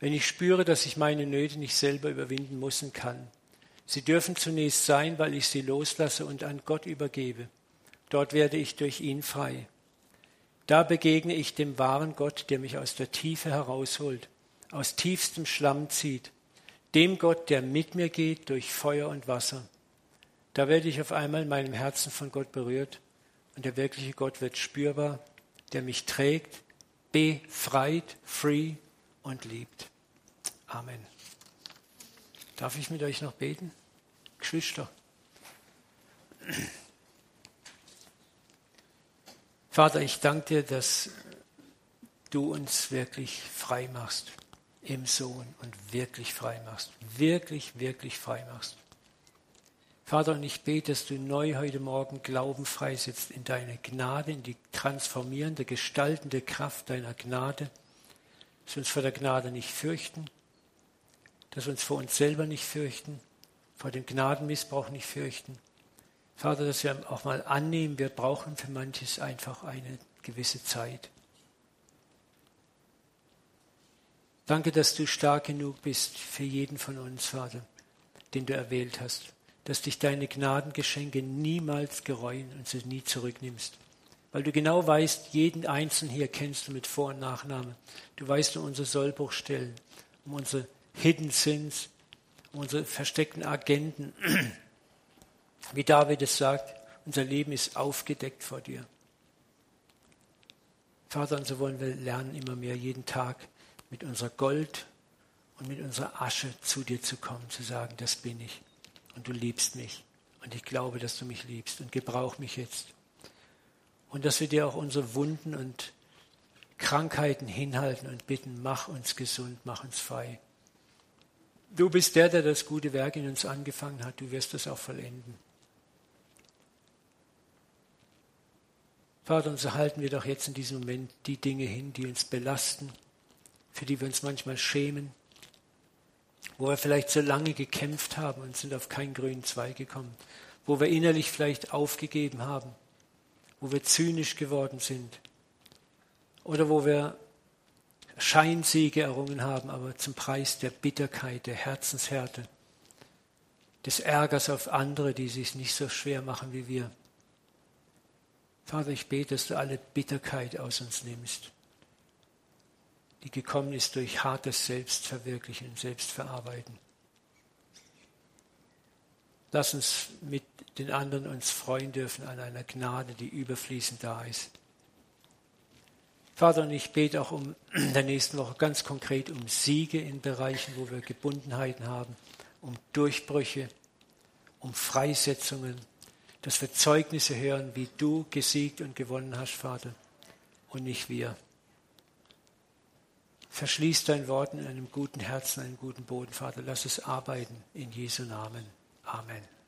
Wenn ich spüre, dass ich meine Nöte nicht selber überwinden muss und kann. Sie dürfen zunächst sein, weil ich sie loslasse und an Gott übergebe. Dort werde ich durch ihn frei. Da begegne ich dem wahren Gott, der mich aus der Tiefe herausholt, aus tiefstem Schlamm zieht, dem Gott, der mit mir geht durch Feuer und Wasser. Da werde ich auf einmal in meinem Herzen von Gott berührt und der wirkliche Gott wird spürbar, der mich trägt, befreit, free und liebt. Amen. Darf ich mit euch noch beten? Geschwister. Vater, ich danke dir, dass du uns wirklich frei machst im Sohn und wirklich frei machst. Wirklich, wirklich frei machst. Vater, und ich bete, dass du neu heute Morgen Glauben freisetzt in deine Gnade, in die transformierende, gestaltende Kraft deiner Gnade, dass wir uns vor der Gnade nicht fürchten, dass wir uns vor uns selber nicht fürchten, vor dem Gnadenmissbrauch nicht fürchten. Vater, dass wir auch mal annehmen, wir brauchen für manches einfach eine gewisse Zeit. Danke, dass du stark genug bist für jeden von uns, Vater, den du erwählt hast, dass dich deine Gnadengeschenke niemals gereuen und sie nie zurücknimmst. Weil du genau weißt, jeden Einzelnen hier kennst du mit Vor- und Nachname. Du weißt um unsere Sollbruchstellen, um unsere Hidden Sins, unsere versteckten Agenten, *clears throat* wie David es sagt, unser Leben ist aufgedeckt vor dir. Vater, und so wollen wir lernen, immer mehr jeden Tag mit unserer Gold und mit unserer Asche zu dir zu kommen, zu sagen, das bin ich und du liebst mich und ich glaube, dass du mich liebst und gebrauch mich jetzt. Und dass wir dir auch unsere Wunden und Krankheiten hinhalten und bitten, mach uns gesund, mach uns frei. Du bist der, der das gute Werk in uns angefangen hat, du wirst es auch vollenden. Vater, und so halten wir doch jetzt in diesem Moment die Dinge hin, die uns belasten, für die wir uns manchmal schämen, wo wir vielleicht so lange gekämpft haben und sind auf keinen grünen Zweig gekommen, wo wir innerlich vielleicht aufgegeben haben, wo wir zynisch geworden sind oder wo wir Scheinsiege errungen haben, aber zum Preis der Bitterkeit, der Herzenshärte, des Ärgers auf andere, die sich nicht so schwer machen wie wir. Vater, ich bete, dass du alle Bitterkeit aus uns nimmst die gekommen ist durch hartes Selbstverwirklichen und Selbstverarbeiten. Lass uns mit den anderen uns freuen dürfen an einer Gnade, die überfließend da ist. Vater, und ich bete auch um in der nächsten Woche ganz konkret um Siege in Bereichen, wo wir Gebundenheiten haben, um Durchbrüche, um Freisetzungen, dass wir Zeugnisse hören, wie du gesiegt und gewonnen hast, Vater, und nicht wir. Verschließ dein Wort in einem guten Herzen, einem guten Boden, Vater. Lass es arbeiten in Jesu Namen. Amen.